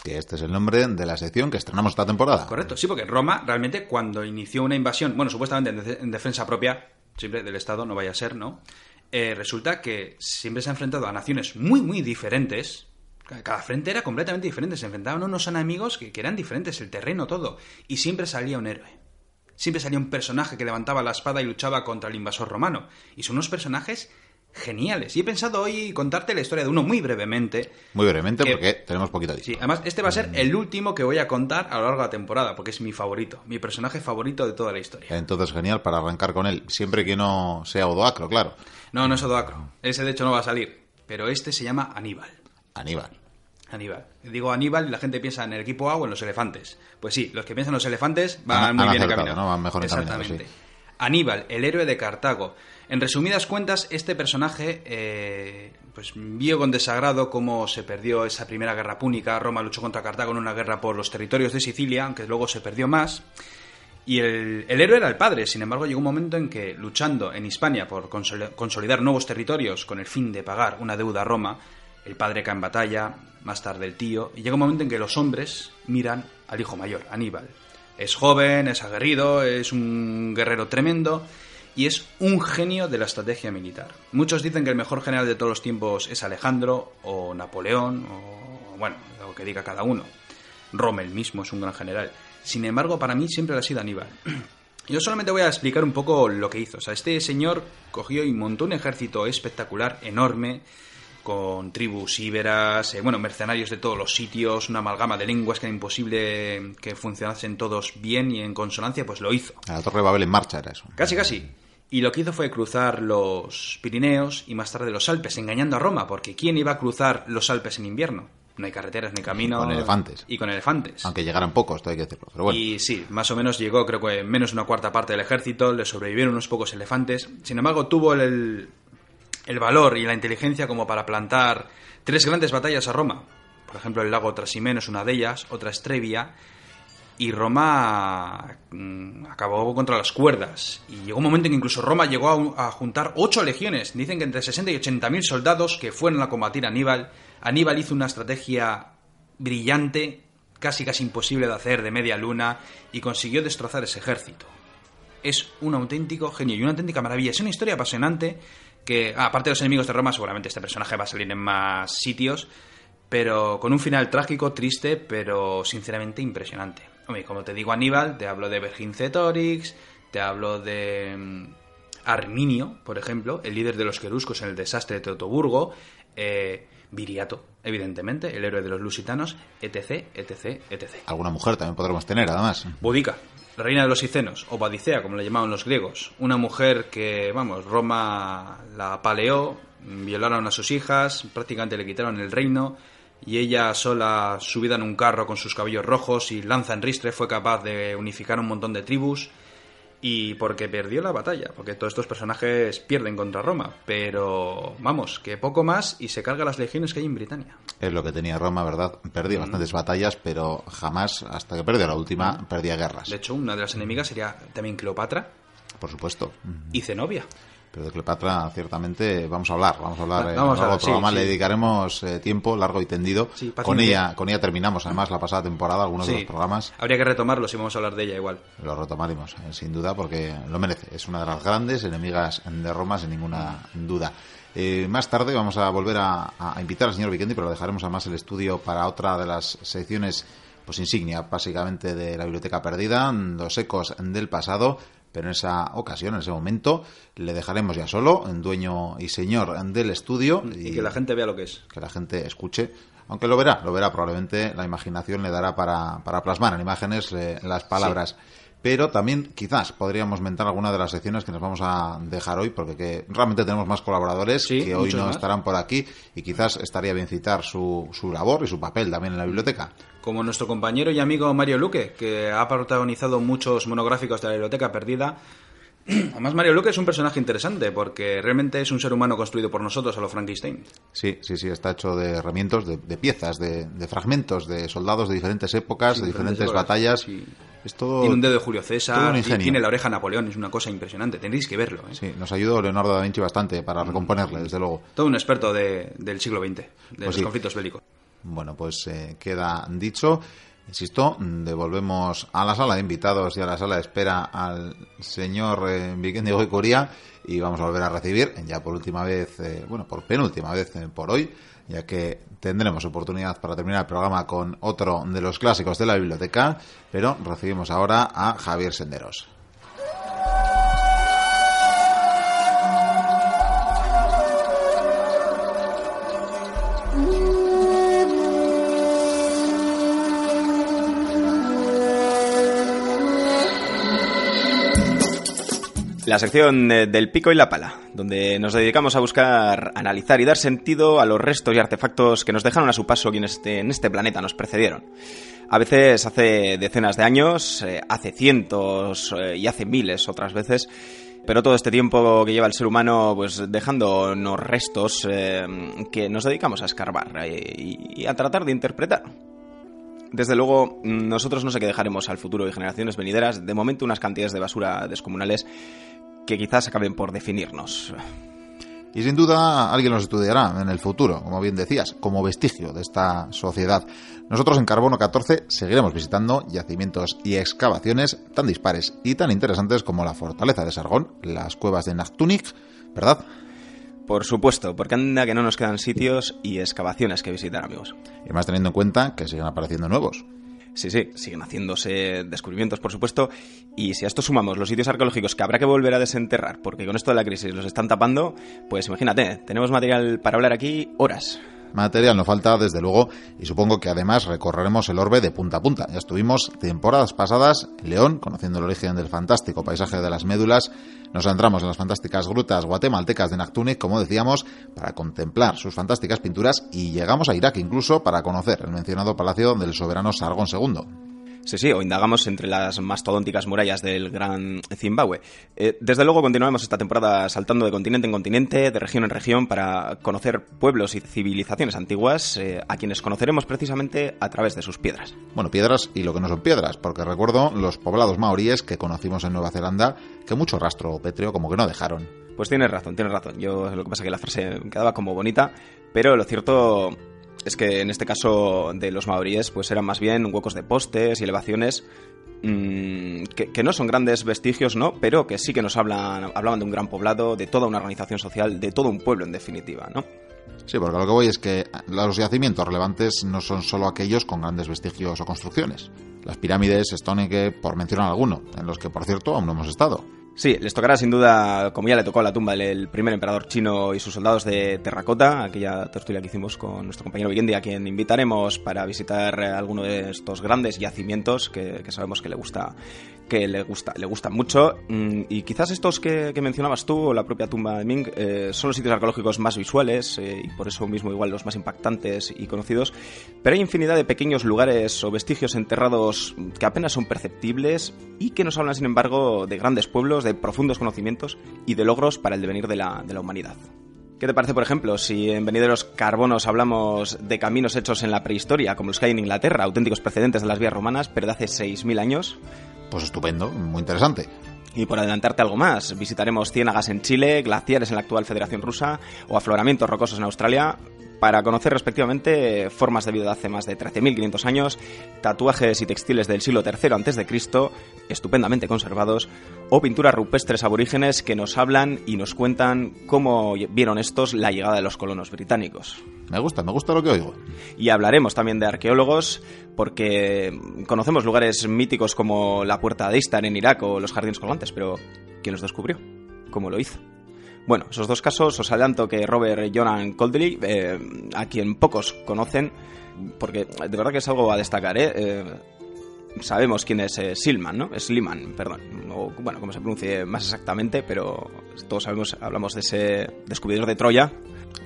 Que este es el nombre de la sección que estrenamos esta temporada. Correcto, sí, porque Roma realmente cuando inició una invasión, bueno, supuestamente en, de- en defensa propia, siempre del Estado, no vaya a ser, ¿no? Eh, resulta que siempre se ha enfrentado a naciones muy, muy diferentes. Ca- Cada frente era completamente diferente, se enfrentaban a unos enemigos que, que eran diferentes, el terreno, todo. Y siempre salía un héroe. Siempre salía un personaje que levantaba la espada y luchaba contra el invasor romano. Y son unos personajes geniales. Y he pensado hoy contarte la historia de uno muy brevemente, Muy brevemente Que- porque tenemos poquito tiempo. Sí, además este va a ser el último que voy a contar a lo largo de la temporada, porque es mi favorito, mi personaje favorito de toda la historia. Entonces, genial para arrancar con él. Siempre que no sea Odoacro, claro. No, no es Odoacro, ese de hecho no va a salir, pero este se llama Aníbal. Aníbal. Aníbal. Digo Aníbal y la gente piensa en el equipo A o en los elefantes. Pues sí, los que piensan en los elefantes van Han- muy han bien encaminados. ¿no? Van mejor Exactamente. Aníbal, el héroe de Cartago. En resumidas cuentas, este personaje eh, pues vio con desagrado cómo se perdió esa primera guerra púnica. Roma luchó contra Cartago en una guerra por los territorios de Sicilia, aunque luego se perdió más. Y el, el héroe era el padre, sin embargo llegó un momento en que, luchando en Hispania por consoli- consolidar nuevos territorios con el fin de pagar una deuda a Roma, el padre cae en batalla, más tarde el tío, y llega un momento en que los hombres miran al hijo mayor, Aníbal. Es joven, es aguerrido, es un guerrero tremendo y es un genio de la estrategia militar. Muchos dicen que el mejor general de todos los tiempos es Alejandro o Napoleón o bueno, lo que diga cada uno. Rommel mismo es un gran general. Sin embargo, para mí siempre ha sido Aníbal. Yo solamente voy a explicar un poco lo que hizo. Este señor cogió y montó un ejército espectacular, enorme, con tribus íberas, eh, bueno, mercenarios de todos los sitios, una amalgama de lenguas que era imposible que funcionasen todos bien y en consonancia, pues lo hizo. A la Torre de Babel en marcha era eso. Casi, casi. Y lo que hizo fue cruzar los Pirineos y más tarde los Alpes, engañando a Roma, porque ¿quién iba a cruzar los Alpes en invierno? No hay carreteras, no hay caminos. con elefantes. Y con elefantes. Aunque llegaran pocos, esto hay que decirlo. Pero bueno, Y sí, más o menos llegó, creo que menos de una cuarta parte del ejército, le sobrevivieron unos pocos elefantes. Sin embargo, tuvo el, el valor y la inteligencia como para plantar tres grandes batallas a Roma. Por ejemplo, el lago Trasimeno es una de ellas, otra es Trevia. Y Roma mm, acabó contra las cuerdas. Y llegó un momento en que incluso Roma llegó a, juntar ocho legiones. Dicen que entre 60 y 80 mil soldados que fueron a combatir a Aníbal. Aníbal hizo una estrategia brillante, casi casi imposible de hacer, de media luna, y consiguió destrozar ese ejército. Es un auténtico genio y una auténtica maravilla. Es una historia apasionante que, ah, aparte de los enemigos de Roma, seguramente este personaje va a salir en más sitios, pero con un final trágico, triste, pero sinceramente impresionante. Hombre, como te digo Aníbal, te hablo de Vercingetorix, te hablo de mm, Arminio, por ejemplo, el líder de los queruscos en el desastre de Teutoburgo, eh, Viriato, evidentemente, el héroe de los lusitanos, etc, etc, etc. alguna mujer también podremos tener, además. Boudica, la reina de los Icenos, o Badicea, como le llamaban los griegos. Una mujer que, vamos, Roma la paleó, violaron a sus hijas, prácticamente le quitaron el reino, y ella sola, subida en un carro con sus cabellos rojos y lanza en ristre, fue capaz de unificar un montón de tribus. Y porque perdió la batalla, porque todos estos personajes pierden contra Roma, pero vamos, que poco más y se carga las legiones que hay en Britania. Es lo que tenía Roma, ¿verdad? Perdía Mm. bastantes batallas, pero jamás, hasta que perdió la última, perdía guerras. De hecho, una de las enemigas sería también Cleopatra Por supuesto. y Zenobia. Pero de Cleopatra, ciertamente, vamos a hablar. Vamos a hablar en otro hablar, sí, programa. Le sí. dedicaremos eh, tiempo largo y tendido. Sí, con ella con ella terminamos, además, la pasada temporada, algunos de los programas. Habría que retomarlo si vamos a hablar de ella igual. Lo retomaremos, eh, sin duda, porque lo merece. Es una de las grandes enemigas de Roma, sin ninguna duda. Eh, más tarde vamos a volver a, a invitar al señor Vikendi, pero lo dejaremos además el estudio para otra de las secciones pues insignia, básicamente, de la Biblioteca Perdida, los ecos del pasado. Pero en esa ocasión, en ese momento, le dejaremos ya solo, en dueño y señor del estudio. Y que la gente vea lo que es. que la gente escuche. Aunque lo verá, lo verá probablemente, la imaginación le dará para, para plasmar en imágenes eh, las palabras. Pero también quizás podríamos mentar alguna de las secciones que nos vamos a dejar hoy, porque que realmente tenemos más colaboradores Sí, que hoy no más. estarán por aquí y quizás estaría bien citar su, su labor y su papel también en la biblioteca. Como nuestro compañero y amigo Mario Luque, que ha protagonizado muchos monográficos de la Biblioteca Perdida. [CLEARS THROAT] Además, Mario Luque es un personaje interesante porque realmente es un ser humano construido por nosotros a lo Frankenstein. Sí, sí, sí, está hecho de herramientas, de, de piezas, de, de fragmentos, de soldados de diferentes épocas, Sí, de diferentes épocas, batallas. sí. Es todo... Tiene un dedo de Julio César, y tiene la oreja de Napoleón, es una cosa impresionante. Tendréis que verlo. ¿eh? Sí, nos ayudó Leonardo da Vinci bastante para recomponerle, desde luego. Todo un experto de- del siglo XX, de los sí. conflictos bélicos. Bueno, pues eh, queda dicho. Insisto, devolvemos a la sala de invitados y a la sala de espera al señor eh, Vikendi Goicoría y vamos a volver a recibir, ya por última vez, eh, bueno, por penúltima vez eh, por hoy, ya que tendremos oportunidad para terminar el programa con otro de los clásicos de la biblioteca, pero recibimos ahora a Javier Senderos. La sección del pico y la pala, donde nos dedicamos a buscar, analizar y dar sentido a los restos y artefactos que nos dejaron a su paso quienes este- en este planeta nos precedieron. A veces hace decenas de años, eh, hace cientos eh, y hace miles otras veces, pero todo este tiempo que lleva el ser humano, pues dejándonos restos eh, que nos dedicamos a escarbar y, y a tratar de interpretar. Desde luego, nosotros no sé qué dejaremos al futuro y generaciones venideras. De momento, unas cantidades de basura descomunales que quizás acaben por definirnos. Y sin duda alguien los estudiará en el futuro, como bien decías, como vestigio de esta sociedad. Nosotros en Carbono 14 seguiremos visitando yacimientos y excavaciones tan dispares y tan interesantes como la fortaleza de Sargón, las cuevas de Nachtunik, ¿verdad? Por supuesto, porque anda que no nos quedan sitios y excavaciones que visitar, amigos. Y más teniendo en cuenta que siguen apareciendo nuevos. Sí, sí, siguen haciéndose descubrimientos, por supuesto, y si a esto sumamos los sitios arqueológicos que habrá que volver a desenterrar, porque con esto de la crisis los están tapando, pues imagínate, tenemos material para hablar aquí horas. Material no falta, desde luego, y supongo que además recorreremos el orbe de punta a punta. Ya estuvimos temporadas pasadas en León, conociendo el origen del fantástico paisaje de las médulas. Nos entramos en las fantásticas grutas guatemaltecas de Nactunic, como decíamos, para contemplar sus fantásticas pinturas y llegamos a Irak incluso para conocer el mencionado palacio del soberano Sargón II. Sí, sí, o indagamos entre las mastodónticas murallas del gran Zimbabue. Eh, desde luego continuaremos esta temporada saltando de continente en continente, de región en región, para conocer pueblos y civilizaciones antiguas, eh, a quienes conoceremos precisamente a través de sus piedras. Bueno, piedras y lo que no son piedras, porque recuerdo los poblados maoríes que conocimos en Nueva Zelanda, que mucho rastro pétreo como que no dejaron. Pues tienes razón, tienes razón. Yo lo que pasa es que la frase me quedaba como bonita, pero lo cierto es que en este caso de los maoríes pues eran más bien huecos de postes y elevaciones mmm, que, no son grandes vestigios, ¿no? Pero que sí que nos hablan, hablaban de un gran poblado, de toda una organización social, de todo un pueblo en definitiva, ¿no? Sí, porque lo que voy es que los yacimientos relevantes no son solo aquellos con grandes vestigios o construcciones. Las pirámides, Stonehenge, por mencionar alguno, en los que por cierto aún no hemos estado. Sí, les tocará sin duda, como ya le tocó a la tumba del primer emperador chino y sus soldados de terracota, aquella tertulia que hicimos con nuestro compañero Vikendi, a quien invitaremos para visitar alguno de estos grandes yacimientos que, que sabemos que le gusta que le gusta le gustan mucho. Mm, y quizás estos que, que, mencionabas tú o la propia tumba de Ming eh, son los sitios arqueológicos más visuales eh, y por eso mismo igual los más impactantes y conocidos. Pero hay infinidad de pequeños lugares o vestigios enterrados que apenas son perceptibles y que nos hablan sin embargo de grandes pueblos de profundos conocimientos y de logros para el devenir de la, de la humanidad. ¿Qué te parece, por ejemplo, si en Venideros Carbonos hablamos de caminos hechos en la prehistoria, como los que hay en Inglaterra, auténticos precedentes de las vías romanas, pero de hace 6.000 años? Pues estupendo, muy interesante. Y por adelantarte algo más, visitaremos ciénagas en Chile, glaciares en la actual Federación Rusa o afloramientos rocosos en Australia para conocer respectivamente formas de vida de hace más de 13.500 años, tatuajes y textiles del siglo III a.C., estupendamente conservados, o pinturas rupestres aborígenes que nos hablan y nos cuentan cómo vieron estos la llegada de los colonos británicos. Me gusta, me gusta lo que oigo. Y hablaremos también de arqueólogos, porque conocemos lugares míticos como la Puerta de Istar en Irak o los Jardines Colgantes, pero ¿quién los descubrió? ¿Cómo lo hizo? Bueno, esos dos casos os adelanto que Robert Jonan Coldley, eh, a quien pocos conocen, porque de verdad que es algo a destacar, ¿eh? eh sabemos quién es eh, Silman, ¿no? Sliman, perdón. O, bueno, como se pronuncie más exactamente, pero todos sabemos, hablamos de ese descubridor de Troya.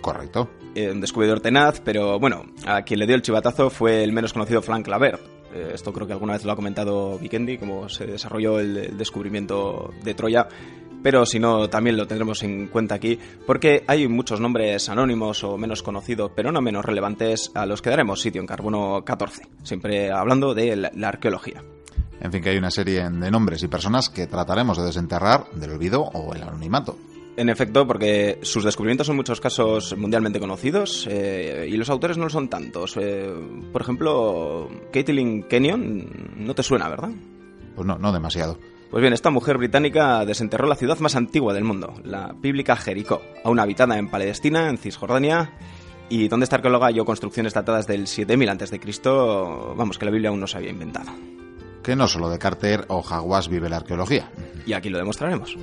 Correcto. un descubridor tenaz, pero bueno, a quien le dio el chivatazo fue el menos conocido Frank Lavert. esto creo que alguna vez lo ha comentado Vikendi, cómo se desarrolló el descubrimiento de Troya pero si no, también lo tendremos en cuenta aquí, porque hay muchos nombres anónimos o menos conocidos, pero no menos relevantes, a los que daremos sitio en Carbono 14, siempre hablando de la, arqueología. En fin, que hay una serie de nombres y personas que trataremos de desenterrar del olvido o el anonimato. En efecto, porque sus descubrimientos son en muchos casos mundialmente conocidos eh, y los autores no lo son tantos. Eh, por ejemplo, Caitlin Kenyon, no te suena, ¿verdad? Pues no, no demasiado. Pues bien, esta mujer británica desenterró la ciudad más antigua del mundo, la bíblica Jericó, aún habitada en Palestina, en Cisjordania, y donde esta arqueóloga halló construcciones datadas del 7000 a.C., vamos, que la Biblia aún no se había inventado. Que no solo de Carter o Jaguas vive la arqueología. Y aquí lo demostraremos.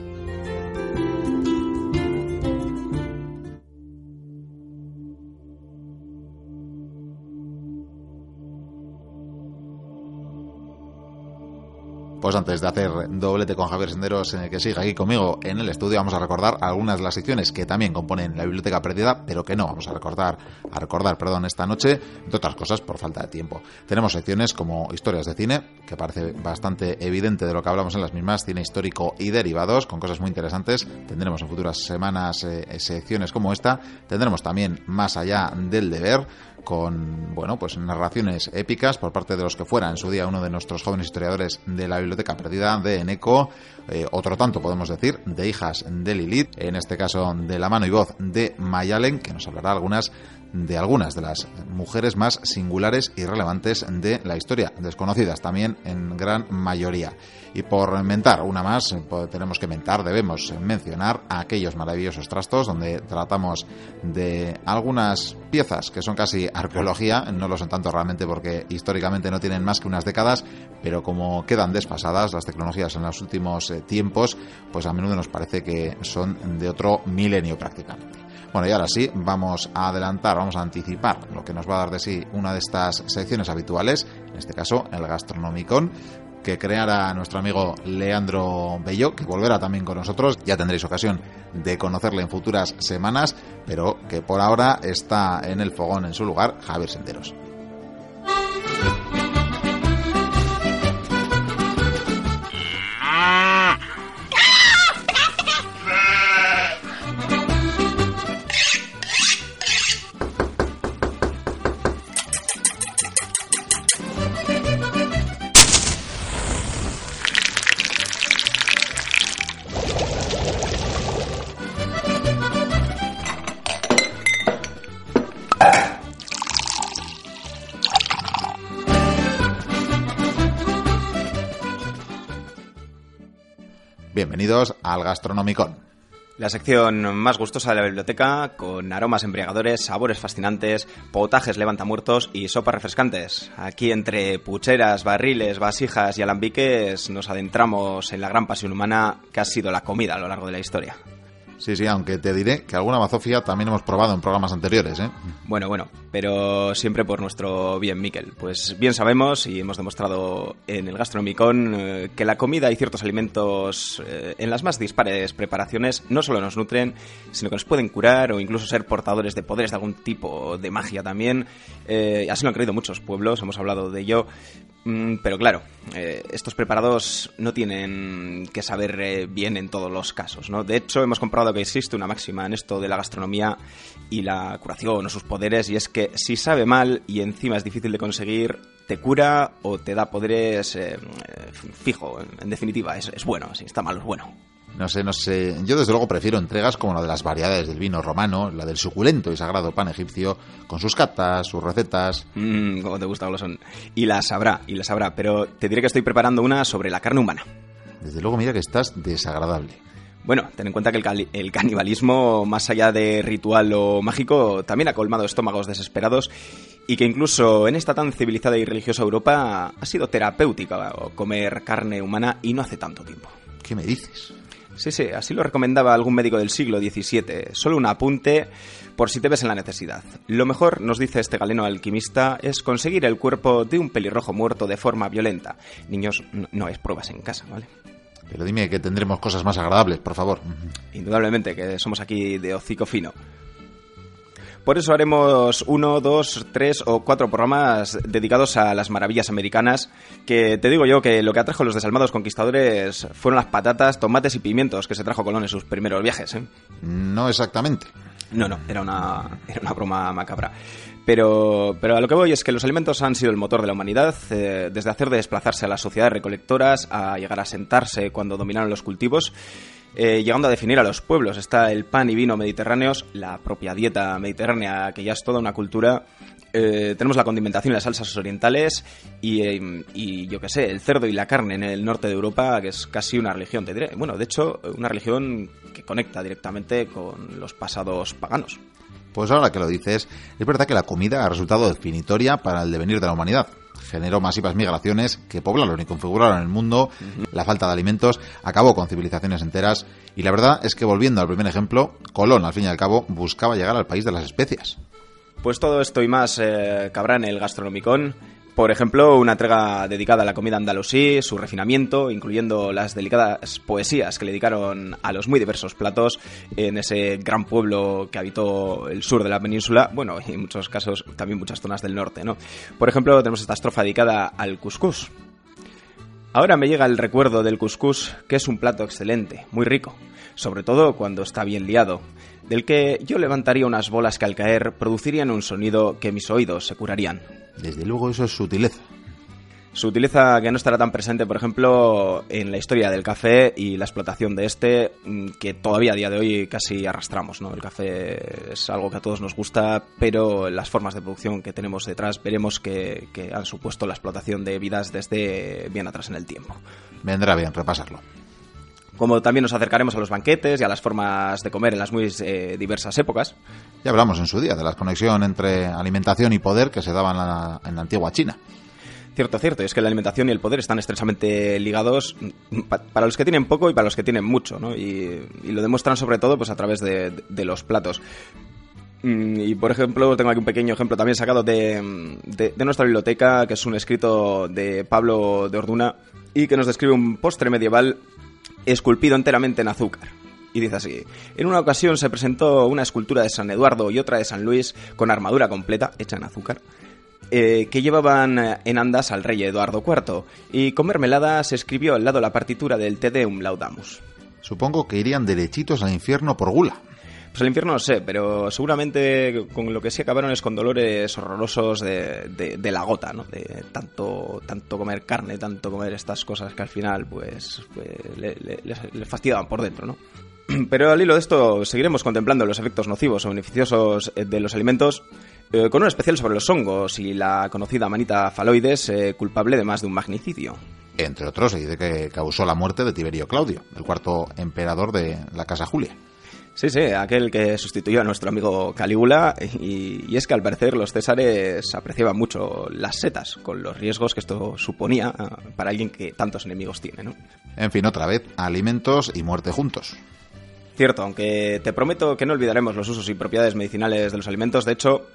Pues antes de hacer doblete con Javier Senderos, eh, que siga aquí conmigo en el estudio, vamos a recordar algunas de las secciones que también componen la biblioteca perdida, pero que no vamos a recordar, a recordar, perdón, esta noche, entre otras cosas por falta de tiempo. Tenemos secciones como historias de cine, que parece bastante evidente de lo que hablamos en las mismas, cine histórico y derivados, con cosas muy interesantes. Tendremos en futuras semanas eh, secciones como esta. Tendremos también más allá del deber con bueno pues narraciones épicas por parte de los que fuera en su día uno de nuestros jóvenes historiadores de la biblioteca perdida de Eneco, eh, otro tanto podemos decir de hijas de Lilith, en este caso de la mano y voz de Mayalen, que nos hablará algunas de algunas de las mujeres más singulares y relevantes de la historia, desconocidas también en gran mayoría. Y por mentar una más, pues, tenemos que mentar, debemos mencionar aquellos maravillosos trastos donde tratamos de algunas piezas que son casi arqueología, no lo son tanto realmente porque históricamente no tienen más que unas décadas, pero como quedan desfasadas las tecnologías en los últimos eh, tiempos, pues a menudo nos parece que son de otro milenio prácticamente. Bueno, y ahora sí, vamos a adelantar, vamos a anticipar lo que nos va a dar de sí una de estas secciones habituales, en este caso el Gastronomicon, que creara nuestro amigo Leandro Bello, que volverá también con nosotros. Ya tendréis ocasión de conocerle en futuras semanas, pero que por ahora está en el fogón en su lugar, Javier Senteros. Al Gastronomicon. La sección más gustosa de la biblioteca, con aromas embriagadores, sabores fascinantes, potajes levantamuertos y sopas refrescantes. Aquí entre pucheras, barriles, vasijas y alambiques nos adentramos en la gran pasión humana que ha sido la comida a lo largo de la historia. Sí, sí, aunque te diré que alguna bazofia también hemos probado en programas anteriores, ¿eh? Bueno, bueno, pero siempre por nuestro bien, Miquel. Pues bien sabemos y hemos demostrado en el Gastronomicon eh, que la comida y ciertos alimentos eh, en las más dispares preparaciones no solo nos nutren, sino que nos pueden curar o incluso ser portadores de poderes de algún tipo de magia también. Eh, así lo han creído muchos pueblos, hemos hablado de ello. Mm, pero claro, estos preparados no tienen que saber bien en todos los casos, ¿no? De hecho, hemos comprobado que existe una máxima en esto de la gastronomía y la curación o sus poderes, y es que si sabe mal y encima es difícil de conseguir, te cura o te da poderes eh, fijo, en, definitiva, es, es bueno, si está malo es bueno. No sé, no sé. Yo desde luego prefiero entregas como la de las variedades del vino romano, la del suculento y sagrado pan egipcio, con sus catas, sus recetas. Mmm, como te gusta, son. Y las sabrá, y las sabrá, pero te diré que estoy preparando una sobre la carne humana. Desde luego mira que estás desagradable. Bueno, ten en cuenta que el, el canibalismo, más allá de ritual o mágico, también ha colmado estómagos desesperados y que incluso en esta tan civilizada y religiosa Europa ha sido terapéutica comer carne humana y no hace tanto tiempo. ¿Qué me dices? Sí, sí, así lo recomendaba algún médico del siglo XVII. Solo un apunte por si te ves en la necesidad. Lo mejor, nos dice este galeno alquimista, es conseguir el cuerpo de un pelirrojo muerto de forma violenta. Niños, no, es pruebas en casa, ¿vale? Pero dime que tendremos cosas más agradables, por favor. Indudablemente que somos aquí de hocico fino. Por eso haremos uno, dos, tres o cuatro programas dedicados a las maravillas americanas, que te digo yo que lo que atrajo a los desalmados conquistadores fueron las patatas, tomates y pimientos que se trajo Colón en sus primeros viajes. ¿eh? No exactamente. No, no, era una, era una broma macabra. Pero, pero a lo que voy es que los alimentos han sido el motor de la humanidad, eh, desde hacer de desplazarse a las sociedades recolectoras, a llegar a sentarse cuando dominaron los cultivos, eh, llegando a definir a los pueblos. Está el pan y vino mediterráneos, la propia dieta mediterránea, que ya es toda una cultura. Eh, tenemos la condimentación y las salsas orientales y, eh, y yo qué sé, el cerdo y la carne en el norte de Europa, que es casi una religión, te diré. Bueno, de hecho, una religión que conecta directamente con los pasados paganos. Pues ahora que lo dices, es verdad que la comida ha resultado definitoria para el devenir de la humanidad. Generó masivas migraciones que poblaron y configuraron el mundo, la falta de alimentos acabó con civilizaciones enteras y la verdad es que volviendo al primer ejemplo, Colón al fin y al cabo buscaba llegar al país de las especias. Pues todo esto y más eh, cabrá en el Gastronomicon. Por ejemplo, una entrega dedicada a la comida andalusí, su refinamiento, incluyendo las delicadas poesías que le dedicaron a los muy diversos platos en ese gran pueblo que habitó el sur de la península, bueno, y en muchos casos también muchas zonas del norte, ¿no? Por ejemplo, tenemos esta estrofa dedicada al cuscús. Ahora me llega el recuerdo del cuscús, que es un plato excelente, muy rico, sobre todo cuando está bien liado, del que yo levantaría unas bolas que al caer producirían un sonido que mis oídos se curarían. Desde luego eso es sutileza. Su utileza que no estará tan presente, por ejemplo, en la historia del café y la explotación de este, mm, que todavía a día de hoy casi arrastramos, ¿no? El café es algo que a todos nos gusta, pero las formas de producción que tenemos detrás veremos que, que han supuesto la explotación de vidas desde bien atrás en el tiempo. Vendrá bien repasarlo. Como también nos acercaremos a los banquetes y a las formas de comer en las muy eh, diversas épocas. Ya hablamos en su día de la conexión entre alimentación y poder que se daban en la, en la antigua China. Cierto, cierto, es que la alimentación y el poder están estrechamente ligados mm, pa para los que tienen poco y para los que tienen mucho, ¿no? Y, y lo demuestran sobre todo pues a través de, de los platos. Mm, Y por ejemplo, tengo aquí un pequeño ejemplo también sacado de, de, de, nuestra biblioteca, que es un escrito de Pablo de Orduna y que nos describe un postre medieval esculpido enteramente en azúcar. Y dice así, en una ocasión se presentó una escultura de San Eduardo y otra de San Luis con armadura completa, hecha en azúcar, eh, que llevaban en andas al rey Eduardo IV, y con mermelada se escribió al lado la partitura del Te Deum Laudamus. Supongo que irían derechitos al infierno por gula. Pues el infierno no sé, pero seguramente con lo que sí acabaron es con dolores horrorosos de, de, la gota, ¿no? De tanto, tanto comer carne, tanto comer estas cosas que al final, pues, pues le, le, fastidiaban por dentro, ¿no? [CLEARS THROAT] Pero al hilo de esto seguiremos contemplando los efectos nocivos o beneficiosos de los alimentos, eh, con un especial sobre los hongos y la conocida manita faloides, eh, culpable de más de un magnicidio. Entre otros, se dice que causó la muerte de Tiberio Claudio, el cuarto emperador de la Casa Julia. Sí, sí, aquel que sustituyó a nuestro amigo Calígula y, y, es que al parecer los césares apreciaban mucho las setas, con los riesgos que esto suponía para alguien que tantos enemigos tiene, ¿no? En fin, otra vez, alimentos y muerte juntos. Cierto, aunque te prometo que no olvidaremos los usos y propiedades medicinales de los alimentos, de hecho,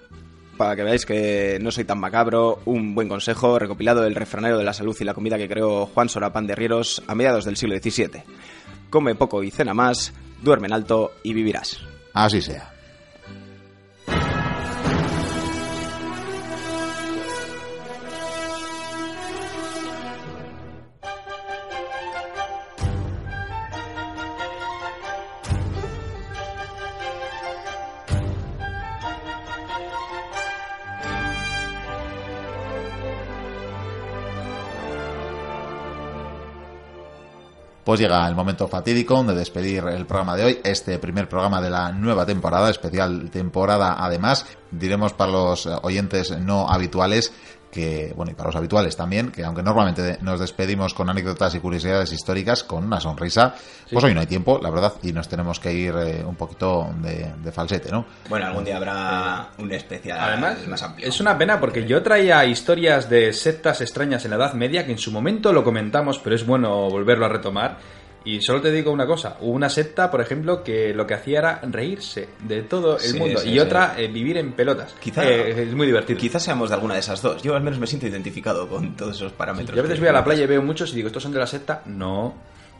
para que veáis que no soy tan macabro, un buen consejo recopilado del refranero de la salud y la comida que creó Juan Sorapán de Rieros a mediados del siglo XVII. Come poco y cena más, duerme en alto y vivirás. Así sea. Pues llega el momento fatídico de despedir el programa de hoy, este primer programa de la nueva temporada, especial temporada además, diremos para los oyentes no habituales que, bueno, y para los habituales también, que aunque normalmente nos despedimos con anécdotas y curiosidades históricas, con una sonrisa, pues hoy no hay tiempo, la verdad, y nos tenemos que ir eh, un poquito de, de falsete, ¿no? Bueno, algún día habrá un especial Además, más amplio. es una pena porque yo traía historias de sectas extrañas en la Edad Media que en su momento lo comentamos, pero es bueno volverlo a retomar. Y solo te digo una cosa, hubo una secta, por ejemplo, que lo que hacía era reírse de todo el Sí, mundo sí, y sí. otra eh, vivir en pelotas. Quizá- Eh, es muy divertido. Quizás seamos de alguna de esas dos. Yo al menos me siento identificado con todos esos parámetros. Yo a veces voy a la playa y veo muchos y digo, ¿estos son de la secta? No.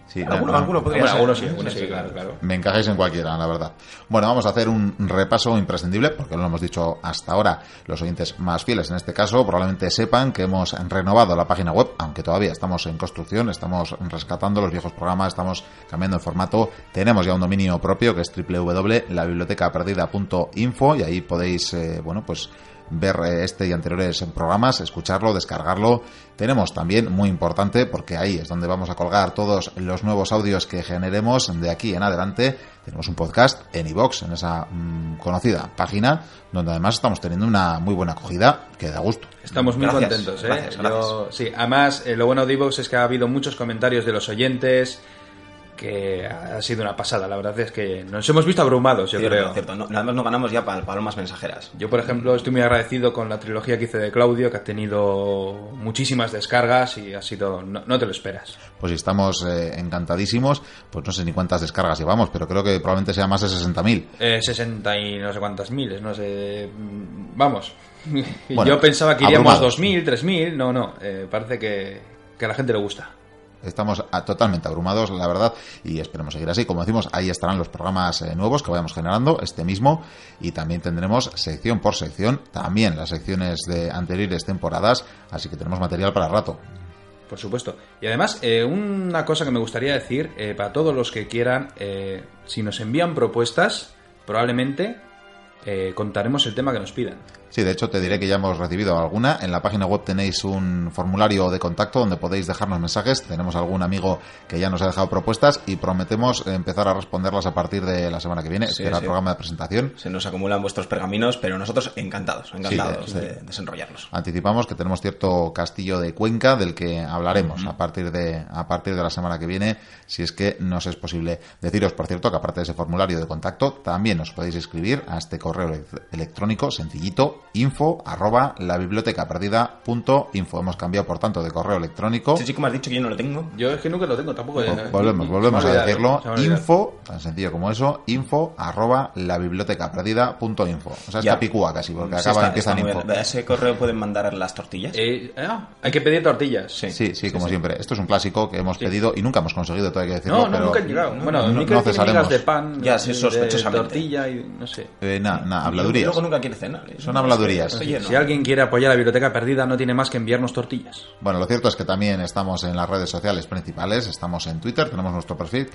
Sí, Alguno- no, Bueno, ser. algunos sí, algunos sí, claro, claro. Me encajáis en cualquiera, la verdad. Bueno, vamos a hacer un repaso imprescindible, porque lo hemos dicho hasta ahora. Los oyentes más fieles en este caso probablemente sepan que hemos renovado la página web, aunque todavía estamos en construcción, estamos rescatando los viejos programas, estamos cambiando el formato. Tenemos ya un dominio propio que es www.labibliotecaperdida.info y ahí podéis, eh, bueno, pues ver eh, este y anteriores programas, escucharlo, descargarlo. Tenemos también, muy importante, porque ahí es donde vamos a colgar todos los nuevos audios que generemos de aquí en adelante. Tenemos un podcast en iVox, en esa mm, conocida página, donde además estamos teniendo una muy buena acogida que da gusto. Estamos muy Gracias, contentos, ¿eh? gracias, Yo- gracias. sí, además, eh, lo bueno de Evox es que ha habido muchos comentarios de los oyentes, que ha sido una pasada. La verdad es que nos hemos visto abrumados, yo Cierto, creo. cierto. No, además no ganamos ya pal- palomas mensajeras. Yo, por ejemplo, estoy muy agradecido con la trilogía que hice de Claudio, que ha tenido muchísimas descargas y ha sido... No, no te lo esperas. Pues si estamos eh, encantadísimos, pues no sé ni cuántas descargas llevamos, pero creo que probablemente sea más de 60.000. Eh, 60 y no sé cuántas miles, no sé... mm, Vamos. [LAUGHS] Bueno, Yo pensaba que iríamos abrumados. 2.000, 3.000, no, no. eh, parece que, que a la gente le gusta. Estamos totalmente abrumados, la verdad, y esperemos seguir así. Como decimos, ahí estarán los programas eh, nuevos que vayamos generando, este mismo, y también tendremos sección por sección, también las secciones de anteriores temporadas, así que tenemos material para rato. Por supuesto. Y además, eh, una cosa que me gustaría decir, eh, para todos los que quieran, si nos envían propuestas, probablemente contaremos el tema que nos pidan. Sí, de hecho te diré que ya hemos recibido alguna. En la página web tenéis un formulario de contacto donde podéis dejarnos mensajes. Tenemos algún amigo que ya nos ha dejado propuestas y prometemos empezar a responderlas a partir de la semana que viene. Sí, era sí. el programa de presentación. Se nos acumulan vuestros pergaminos, pero nosotros encantados, encantados Sí, de desenrollarlos. Anticipamos que tenemos cierto castillo de Cuenca del que hablaremos a partir de a partir de la semana que viene, si es que nos es posible. Deciros, por cierto, que aparte de ese formulario de contacto, también os podéis escribir a este correo ele- electrónico sencillito info arroba la biblioteca perdida punto info. Hemos cambiado, por tanto, de correo electrónico. Este chico me has dicho que yo no lo tengo. Yo es que nunca lo tengo tampoco. eh, Vol- Volvemos, volvemos a decirlo. Info, tan sencillo como eso, info arroba la biblioteca perdida punto info. O sea, Ya. está picúa casi, porque Sí, acaba está- empieza en info. bien. ¿A ese correo pueden mandar las tortillas? Eh, ah, hay que pedir tortillas. Sí. Sí, sí, como siempre. Esto es un clásico que hemos pedido y nunca hemos conseguido, todo hay que decirlo. No, no, pero nunca han llegado. no, bueno, no, ni no de pan, Ya, sí, de sospechosamente. tortilla y no sé. Eh, nada, nada, Y habladurías. Luego nunca quiere cenar. ¿eh? Son habladurías. Si alguien quiere apoyar la biblioteca perdida, no tiene más que enviarnos tortillas. Bueno, lo cierto es que también estamos en las redes sociales principales, estamos en Twitter, tenemos nuestro perfil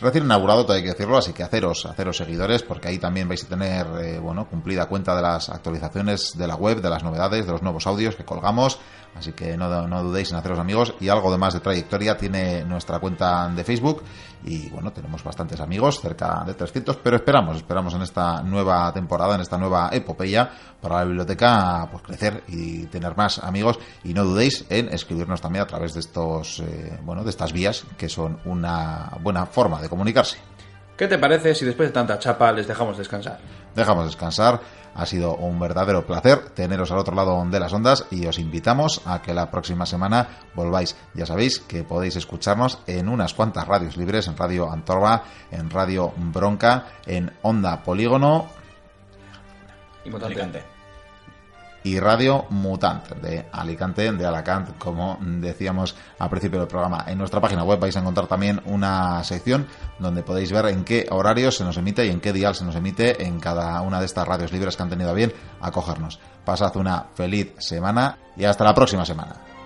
recién inaugurado, todo hay que decirlo, así que haceros, haceros seguidores, porque ahí también vais a tener, eh, bueno, cumplida cuenta de las actualizaciones de la web, de las novedades, de los nuevos audios que colgamos, así que no, no dudéis en haceros amigos, y algo de más de trayectoria tiene nuestra cuenta de Facebook, y bueno, tenemos bastantes amigos, cerca de 300, pero esperamos, esperamos en esta nueva temporada, en esta nueva epopeya, para la biblioteca, pues crecer y tener más amigos, y no dudéis en escribirnos también a través de estos, eh, bueno, de estas vías, que son una buena forma de comunicarse. ¿Qué te parece si después de tanta chapa les dejamos descansar? Dejamos descansar. Ha sido un verdadero placer teneros al otro lado de las ondas y os invitamos a que la próxima semana volváis. Ya sabéis que podéis escucharnos en unas cuantas radios libres, en Radio Antorba, en Radio Bronca, en Onda Polígono Importante. Alicante. Y Radio Mutant de Alicante, de Alacant, como decíamos al principio del programa. En nuestra página web vais a encontrar también una sección donde podéis ver en qué horario se nos emite y en qué dial se nos emite en cada una de estas radios libres que han tenido a bien acogernos. Pasad una feliz semana y hasta la próxima semana.